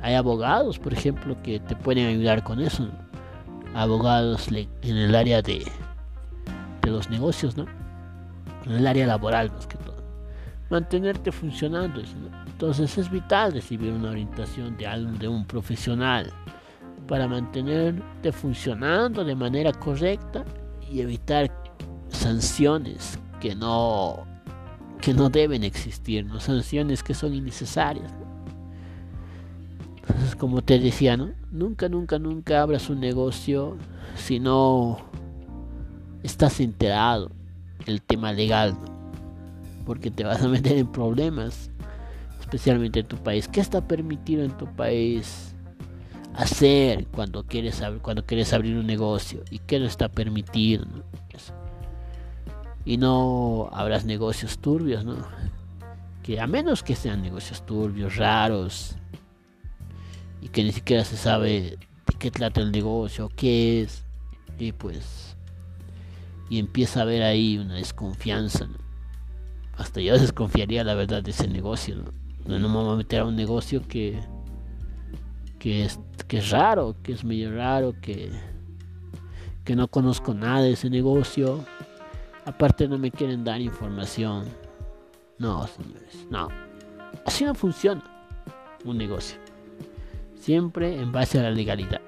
Hay abogados, por ejemplo, que te pueden ayudar con eso. Abogados en el área de, de los negocios, ¿no? En el área laboral, más que todo mantenerte funcionando. Entonces es vital recibir una orientación de, algo, de un profesional para mantenerte funcionando de manera correcta y evitar sanciones que no que no deben existir, ¿no? sanciones que son innecesarias. Entonces, como te decía, ¿no? nunca, nunca, nunca abras un negocio si no estás enterado el tema legal porque te vas a meter en problemas, especialmente en tu país. ¿Qué está permitido en tu país hacer cuando quieres, cuando quieres abrir un negocio? ¿Y qué no está permitido? Y no habrás negocios turbios, ¿no? Que a menos que sean negocios turbios, raros, y que ni siquiera se sabe de qué trata el negocio, qué es, y pues, y empieza a haber ahí una desconfianza, ¿no? Hasta yo desconfiaría la verdad de ese negocio. No, no me voy a meter a un negocio que, que, es, que es raro, que es medio raro, que, que no conozco nada de ese negocio. Aparte no me quieren dar información. No, señores, no. Así no funciona un negocio. Siempre en base a la legalidad.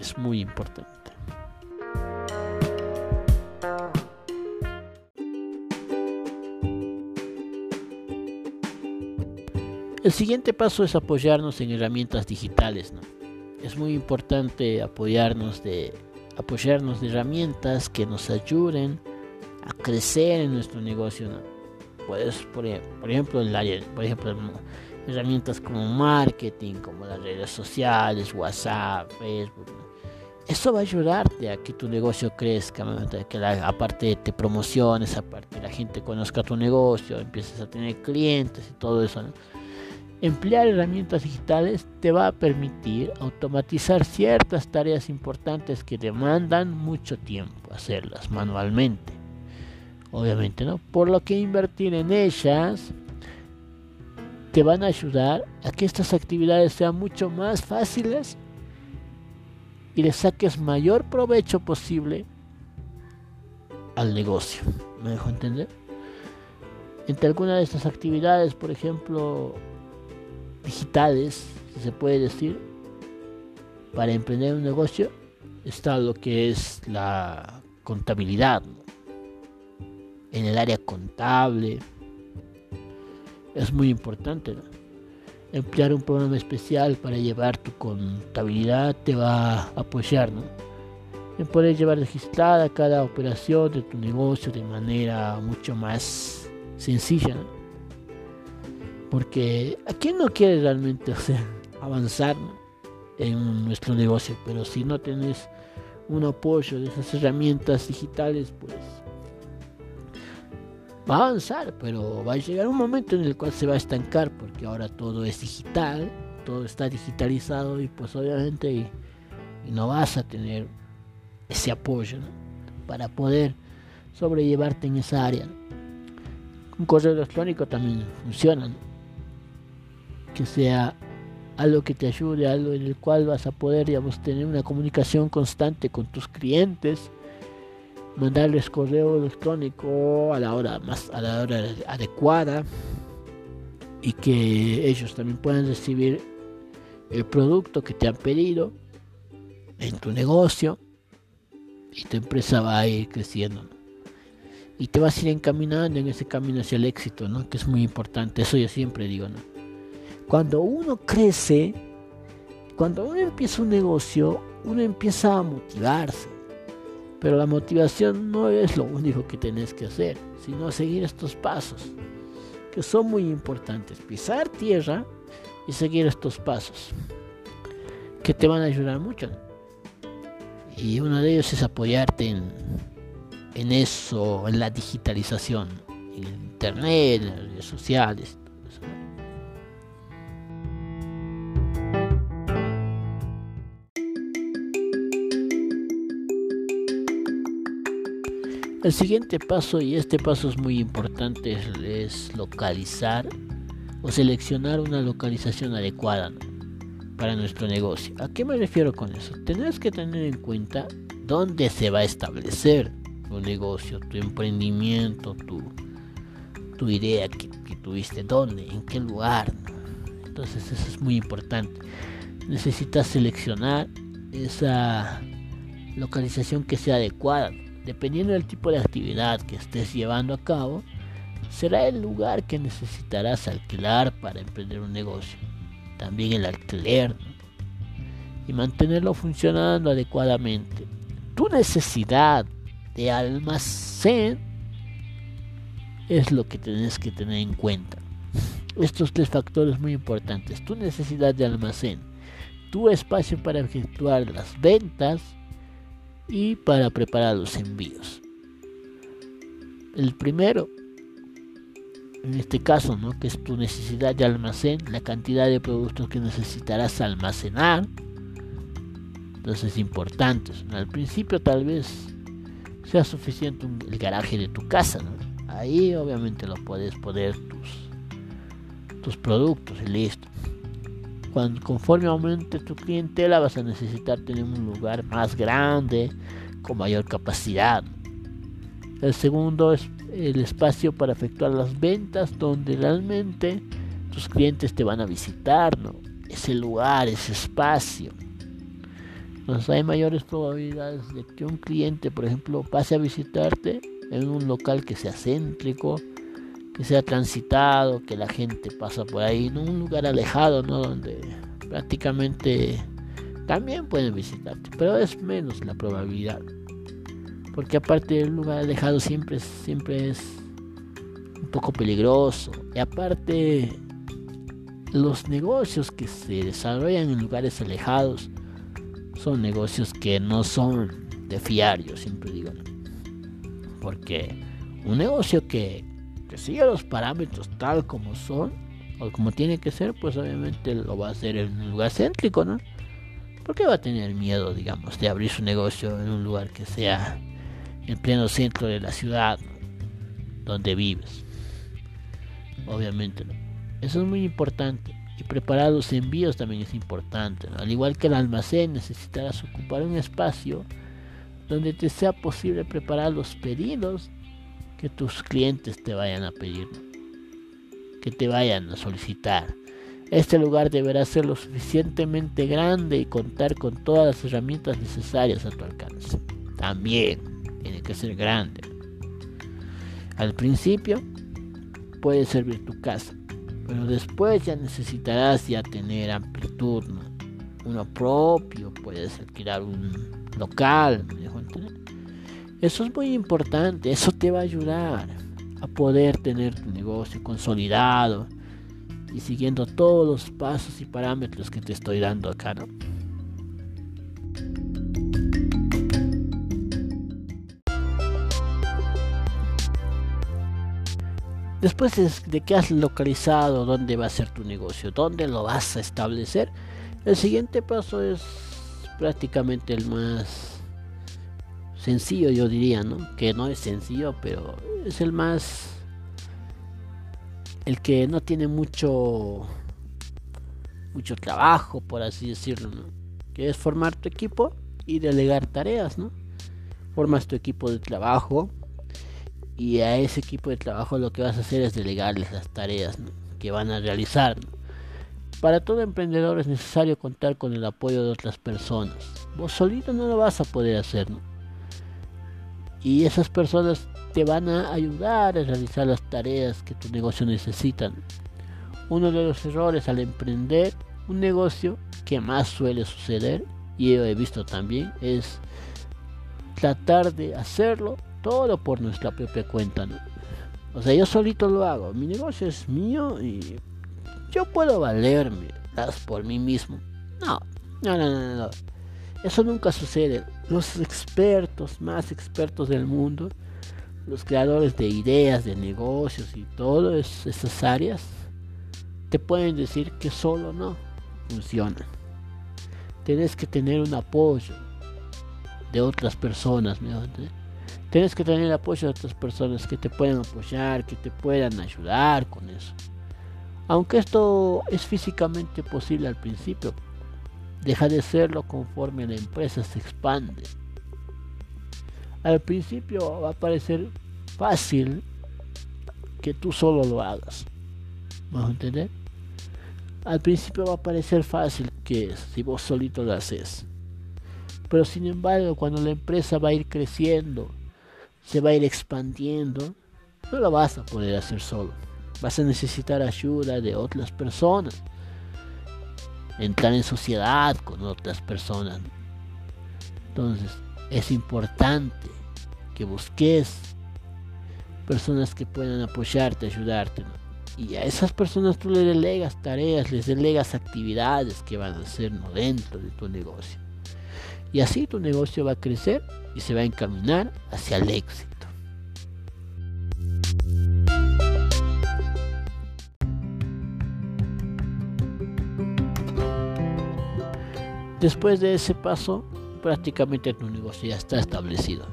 Es muy importante. El siguiente paso es apoyarnos en herramientas digitales. ¿no? Es muy importante apoyarnos de, apoyarnos de herramientas que nos ayuden a crecer en nuestro negocio. ¿no? Puedes, por, ejemplo, el área, por ejemplo, herramientas como marketing, como las redes sociales, WhatsApp, Facebook. Eso va a ayudarte a que tu negocio crezca, que aparte te promociones, aparte la gente conozca tu negocio, empieces a tener clientes y todo eso. ¿no? Emplear herramientas digitales te va a permitir automatizar ciertas tareas importantes que demandan mucho tiempo hacerlas manualmente. Obviamente, ¿no? Por lo que invertir en ellas te van a ayudar a que estas actividades sean mucho más fáciles y le saques mayor provecho posible al negocio. ¿Me dejo entender? Entre algunas de estas actividades, por ejemplo, digitales, si se puede decir, para emprender un negocio, está lo que es la contabilidad. En el área contable es muy importante. Emplear un programa especial para llevar tu contabilidad te va a apoyar en poder llevar registrada cada operación de tu negocio de manera mucho más sencilla. Porque a quién no quiere realmente avanzar en nuestro negocio, pero si no tienes un apoyo de esas herramientas digitales, pues va a avanzar, pero va a llegar un momento en el cual se va a estancar, porque ahora todo es digital, todo está digitalizado y pues obviamente no vas a tener ese apoyo para poder sobrellevarte en esa área. Un correo electrónico también funciona, que sea algo que te ayude, algo en el cual vas a poder digamos, tener una comunicación constante con tus clientes, mandarles correo electrónico a la hora más a la hora adecuada y que ellos también puedan recibir el producto que te han pedido en tu negocio y tu empresa va a ir creciendo y te vas a ir encaminando en ese camino hacia el éxito, ¿no? que es muy importante, eso yo siempre digo, ¿no? Cuando uno crece, cuando uno empieza un negocio, uno empieza a motivarse. Pero la motivación no es lo único que tenés que hacer, sino seguir estos pasos, que son muy importantes. Pisar tierra y seguir estos pasos, que te van a ayudar mucho. Y uno de ellos es apoyarte en, eso, en la digitalización, en internet, en las redes sociales. El siguiente paso, y este paso es muy importante, es, localizar o seleccionar una localización adecuada para nuestro negocio. ¿A qué me refiero con eso? Tenés que tener en cuenta dónde se va a establecer tu negocio, tu emprendimiento, tu idea que, tuviste, dónde, en qué lugar. Entonces eso es muy importante. Necesitas seleccionar esa localización que sea adecuada dependiendo del tipo de actividad que estés llevando a cabo, será el lugar que necesitarás alquilar para emprender un negocio. También el alquiler y mantenerlo funcionando adecuadamente. Tu necesidad de almacén es lo que tienes que tener en cuenta. Estos tres factores muy importantes. Tu necesidad de almacén, tu espacio para efectuar las ventas y para preparar los envíos. El primero, en este caso, ¿no? que es tu necesidad de almacén, la cantidad de productos que necesitarás almacenar. Entonces es importante. Al principio tal vez sea suficiente el garaje de tu casa. Ahí obviamente lo puedes poner tus, tus productos y listo. Conforme aumente tu clientela vas a necesitar tener un lugar más grande, con mayor capacidad. El segundo es el espacio para efectuar las ventas donde realmente tus clientes te van a visitar, ¿no? Ese lugar, ese espacio. Entonces hay mayores probabilidades de que un cliente, por ejemplo, pase a visitarte en un local que sea céntrico, que sea transitado, que la gente pasa por ahí, en un lugar alejado, ¿no? Donde prácticamente también pueden visitarte, pero es menos la probabilidad. Porque aparte del lugar alejado siempre, siempre es un poco peligroso. Y aparte los negocios que se desarrollan en lugares alejados son negocios que no son de fiar, yo siempre digo. Porque un negocio que siga los parámetros tal como son o como tiene que ser, pues obviamente lo va a hacer en un lugar céntrico, ¿no? Porque va a tener miedo, digamos, de abrir su negocio en un lugar que sea en pleno centro de la ciudad donde vives. Obviamente, ¿no? Eso es muy importante. Y preparar los envíos también es importante. Al igual que el almacén, necesitarás ocupar un espacio donde te sea posible preparar los pedidos que tus clientes te vayan a pedir, que te vayan a solicitar. Este lugar deberá ser lo suficientemente grande y contar con todas las herramientas necesarias a tu alcance. También tiene que ser grande. Al principio puede servir tu casa, pero después ya necesitarás ya tener amplitud, uno propio, puedes alquilar un local, Eso es muy importante, eso te va a ayudar a poder tener tu negocio consolidado y siguiendo todos los pasos y parámetros que te estoy dando acá, ¿no? Después de que has localizado dónde va a ser tu negocio, dónde lo vas a establecer, el siguiente paso es prácticamente el más sencillo, yo diría, ¿no? Que no es sencillo, pero es el más el que no tiene mucho mucho trabajo, por así decirlo, ¿no? Que es formar tu equipo y delegar tareas, ¿no? Formas tu equipo de trabajo y a ese equipo de trabajo lo que vas a hacer es delegarles las tareas que van a realizar. Para todo emprendedor es necesario contar con el apoyo de otras personas. Vos solito no lo vas a poder hacer. Y esas personas te van a ayudar a realizar las tareas que tu negocio necesita. Uno de los errores al emprender un negocio que más suele suceder, y yo he visto también, es tratar de hacerlo todo por nuestra propia cuenta. O sea, yo solito lo hago. Mi negocio es mío y yo puedo valerme por mí mismo. No, no, no, no, no. Eso nunca sucede. Los expertos, más expertos del mundo, los creadores de ideas, de negocios y todas esas áreas, te pueden decir que solo no funciona. Tienes que tener un apoyo de otras personas, ¿me Tienes que tener el apoyo de otras personas que te puedan apoyar, que te puedan ayudar con eso. Aunque esto es físicamente posible al principio, deja de serlo conforme la empresa se expande. Al principio va a parecer fácil que tú solo lo hagas. ¿Vamos a entender? Al principio va a parecer fácil que si vos solito lo haces. Pero sin embargo, cuando la empresa va a ir creciendo, se va a ir expandiendo, no lo vas a poder hacer solo. Vas a necesitar ayuda de otras personas. Entrar en sociedad con otras personas. Entonces, es importante que busques personas que puedan apoyarte, ayudarte. Y a esas personas tú le delegas tareas, les delegas actividades que van a hacer dentro de tu negocio. Y así tu negocio va a crecer y se va a encaminar hacia el éxito. Después de ese paso, prácticamente tu negocio ya está establecido.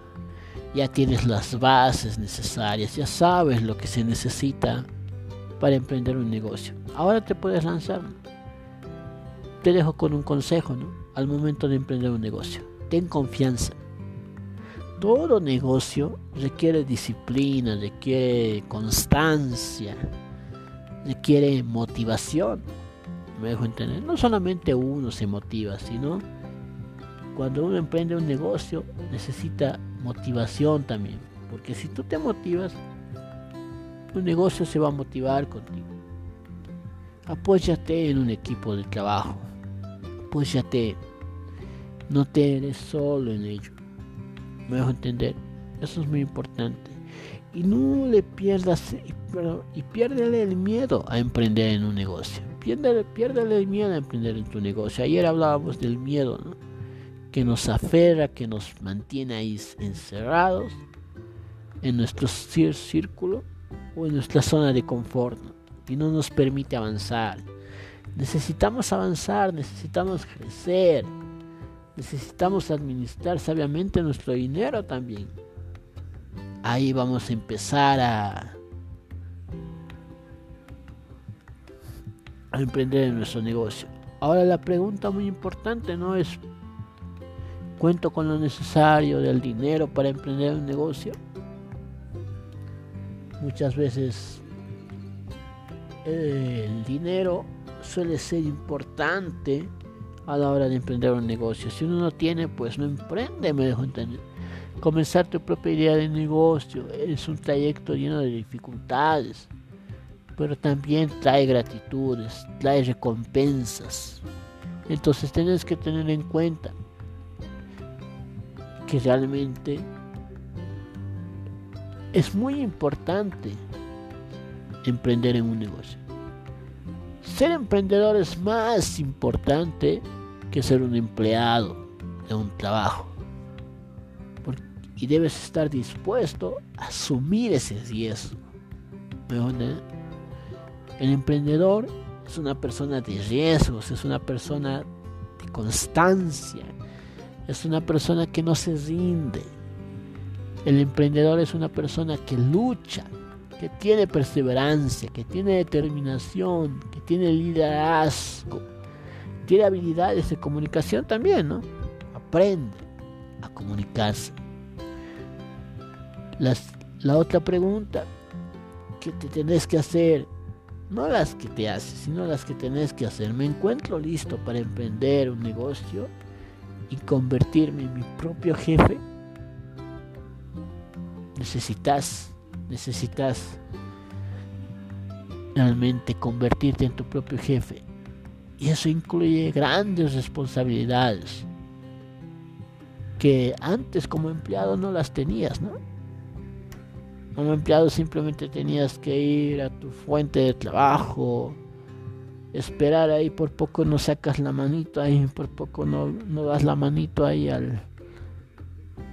Ya tienes las bases necesarias, ya sabes lo que se necesita para emprender un negocio. Ahora te puedes lanzar. Te dejo con un consejo, ¿no? al momento de emprender un negocio. Ten confianza. Todo negocio requiere disciplina, requiere constancia, requiere motivación. Me dejo entender. No solamente uno se motiva, sino cuando uno emprende un negocio necesita motivación también. Porque si tú te motivas, tu negocio se va a motivar contigo. Apóyate en un equipo de trabajo pues ya te no te eres solo en ello. Me dejo entender. Eso es muy importante. Y no le pierdas y, piérdele el miedo a emprender en un negocio. Piérdele, el miedo a emprender en tu negocio. Ayer hablábamos del miedo, que nos aferra, que nos mantiene ahí encerrados en nuestro círculo o en nuestra zona de confort y no nos permite avanzar. Necesitamos avanzar, necesitamos crecer, necesitamos administrar sabiamente nuestro dinero también. Ahí vamos a empezar a, a emprender en nuestro negocio. Ahora la pregunta muy importante no es, ¿cuento con lo necesario del dinero para emprender un negocio? muchas veces el dinero suele ser importante a la hora de emprender un negocio. Si uno no tiene, pues no emprende, me dejo entender. Comenzar tu propia idea de negocio es un trayecto lleno de dificultades, pero también trae gratitudes, trae recompensas. Entonces tienes que tener en cuenta que realmente es muy importante emprender en un negocio. Ser emprendedor es más importante que ser un empleado de un trabajo. y debes estar dispuesto a asumir ese riesgo. El emprendedor es una persona de riesgos, es una persona de constancia, es una persona que no se rinde. El emprendedor es una persona que lucha, que tiene perseverancia, que tiene determinación, que tiene liderazgo, tiene habilidades de comunicación también, ¿no? Aprende a comunicarse. la otra pregunta que te tenés que hacer, no las que te haces, sino las que tenés que hacer. Me encuentro listo para emprender un negocio y convertirme en mi propio jefe. Necesitas necesitas realmente convertirte en tu propio jefe. Y eso incluye grandes responsabilidades que antes como empleado no las tenías, ¿no? Como empleado simplemente tenías que ir a tu fuente de trabajo, esperar ahí, por poco no sacas la manito ahí, por poco no, no das la manito ahí al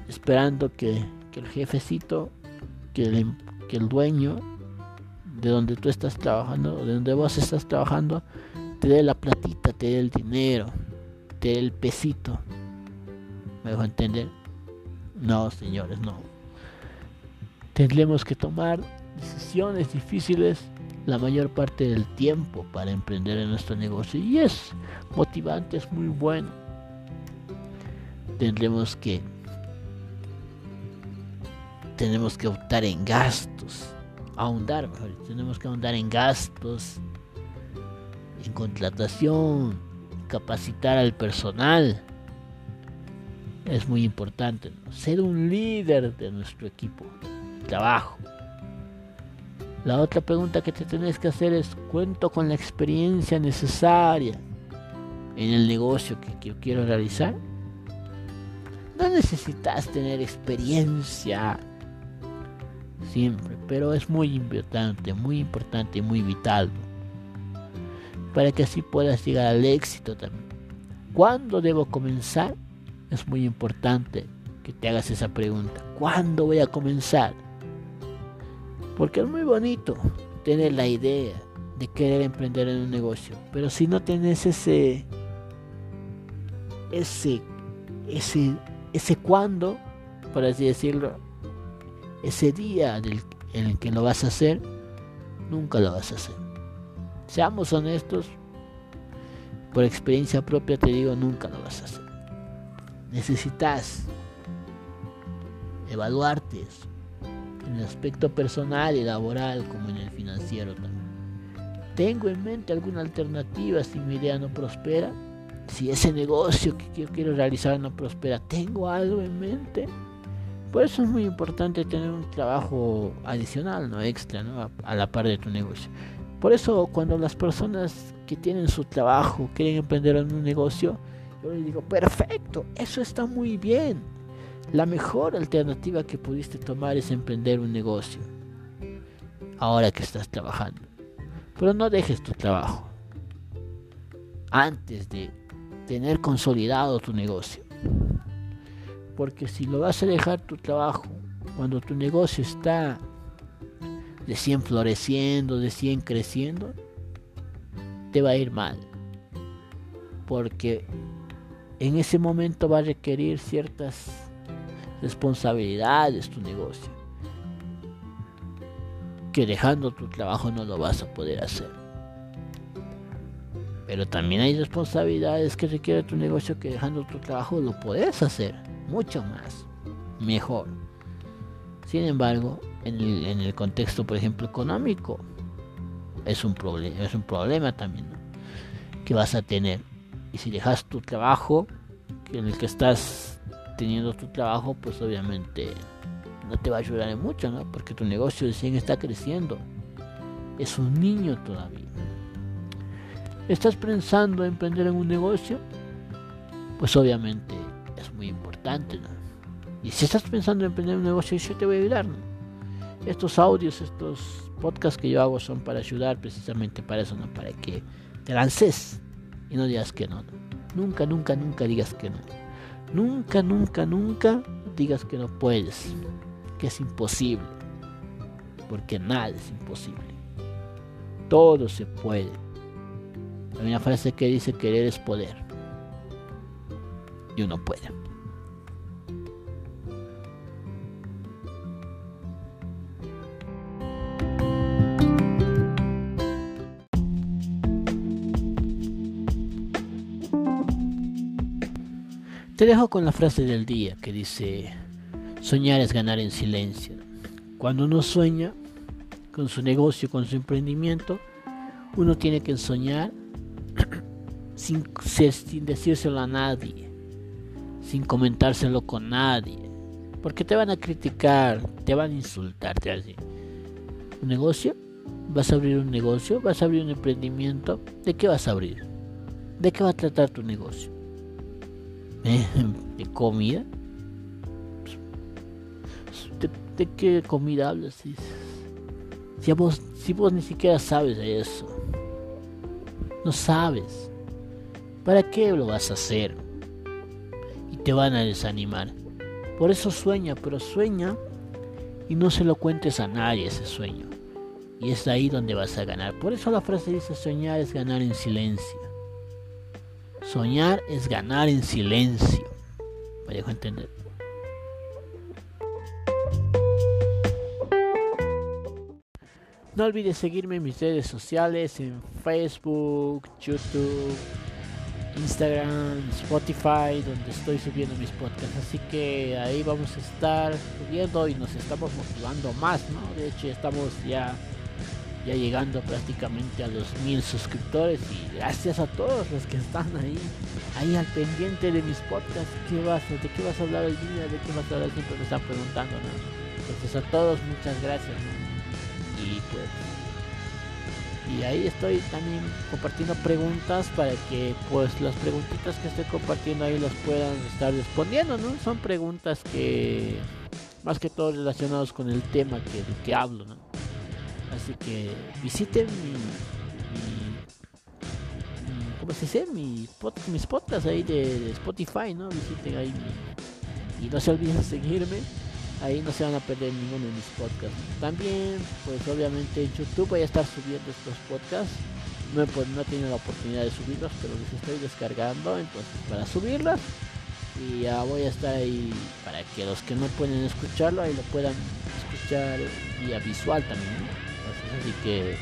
esperando que, que el jefecito, que el, que el dueño de donde tú estás trabajando, de donde vos estás trabajando, te dé la platita, te dé el dinero, te dé el pesito. ¿Me dejo entender? No, señores, no. Tendremos que tomar decisiones difíciles la mayor parte del tiempo para emprender en nuestro negocio y es motivante, es muy bueno. Tendremos que tenemos que optar en gastos, ahondar, mejor, tenemos que ahondar en gastos, en contratación, capacitar al personal. Es muy importante ser un líder de nuestro equipo trabajo. La otra pregunta que te tenés que hacer es, ¿cuento con la experiencia necesaria en el negocio que yo quiero realizar? No necesitas tener experiencia siempre, pero es muy importante, muy importante y muy vital para que así puedas llegar al éxito también. ¿Cuándo debo comenzar? Es muy importante que te hagas esa pregunta. ¿Cuándo voy a comenzar? Porque es muy bonito tener la idea de querer emprender en un negocio, pero si no tienes ese ese ese ese cuándo, por así decirlo, ese día en el que lo vas a hacer, nunca lo vas a hacer. Seamos honestos, por experiencia propia te digo, nunca lo vas a hacer. Necesitas evaluarte en el aspecto personal y laboral como en el financiero también. ¿Tengo en mente alguna alternativa si mi idea no prospera? Si ese negocio que yo quiero realizar no prospera, ¿tengo algo en mente? Por eso es muy importante tener un trabajo adicional, no extra, ¿no? A, la par de tu negocio. Por eso cuando las personas que tienen su trabajo quieren emprender en un negocio, yo les digo, perfecto, eso está muy bien. La mejor alternativa que pudiste tomar es emprender un negocio. Ahora que estás trabajando. Pero no dejes tu trabajo. Antes de tener consolidado tu negocio. Porque si lo vas a dejar tu trabajo, cuando tu negocio está de 100 floreciendo, de 100 creciendo, te va a ir mal. Porque en ese momento va a requerir ciertas responsabilidades tu negocio. Que dejando tu trabajo no lo vas a poder hacer. Pero también hay responsabilidades que requiere tu negocio que dejando tu trabajo lo puedes hacer mucho más, mejor. Sin embargo, en el, en el contexto, por ejemplo, económico, es un, es un problema también que vas a tener. Y si dejas tu trabajo, en el que estás teniendo tu trabajo, pues obviamente no te va a ayudar mucho, ¿no? Porque tu negocio recién está creciendo. Es un niño todavía. ¿Estás pensando en emprender en un negocio? Pues obviamente es muy importante, ¿no? Y si estás pensando en emprender un negocio, yo te voy a ayudar, ¿no? Estos audios, estos podcasts que yo hago son para ayudar precisamente para eso, ¿no? Para que te lances y no digas que no. Nunca, nunca, nunca digas que no. Nunca, nunca, nunca digas que no puedes, que es imposible. Porque nada es imposible. Todo se puede. Hay una frase que dice querer es poder. Y uno puede. Te dejo con la frase del día que dice, soñar es ganar en silencio. Cuando uno sueña con su negocio, con su emprendimiento, uno tiene que soñar sin, decírselo a nadie, sin comentárselo con nadie, porque te van a criticar, te van a insultar, te van ¿Un negocio? ¿Vas a abrir un negocio? ¿Vas a abrir un emprendimiento? ¿De qué vas a abrir? ¿De qué va a tratar tu negocio? de comida. ¿De, qué comida hablas? Si, vos, si vos ni siquiera sabes de eso, no sabes, ¿para qué lo vas a hacer? Y te van a desanimar. Por eso sueña, pero sueña y no se lo cuentes a nadie ese sueño. Y es ahí donde vas a ganar. Por eso la frase dice soñar es ganar en silencio. Soñar es ganar en silencio. Me dejo entender. No olvides seguirme en mis redes sociales, en Facebook, YouTube, Instagram, Spotify, donde estoy subiendo mis podcasts. Así que ahí vamos a estar subiendo y nos estamos motivando más, ¿no? De hecho, estamos ya ya llegando prácticamente a los mil suscriptores y gracias a todos los que están ahí, ahí al pendiente de mis podcasts, ¿qué vas, ¿de qué vas a hablar hoy día? ¿De qué vas a hablar? Siempre me están preguntando, ¿no? Entonces a todos muchas gracias, Y pues, y ahí estoy también compartiendo preguntas para que pues las preguntitas que estoy compartiendo ahí las puedan estar respondiendo, ¿no? Son preguntas que más que todo relacionados con el tema que, que hablo, ¿no? Así que visiten mi, ¿cómo se dice? Mi mis podcasts ahí de, Spotify, ¿no? Visiten ahí y no se olviden seguirme. Ahí no se van a perder ninguno de mis podcasts. También, pues obviamente en YouTube voy a estar subiendo estos podcasts. No pues, no he tenido la oportunidad de subirlos, pero los estoy descargando entonces para subirlos. Y ya voy a estar ahí para que los que no pueden escucharlo ahí lo puedan escuchar vía visual también. Así que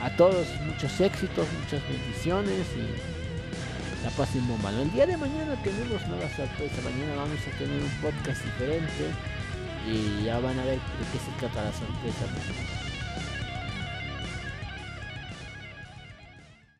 a todos muchos éxitos, muchas bendiciones y la pasen bomba. El día de mañana tenemos nueva sorpresa. Mañana vamos a tener un podcast diferente y ya van a ver de qué se trata la sorpresa.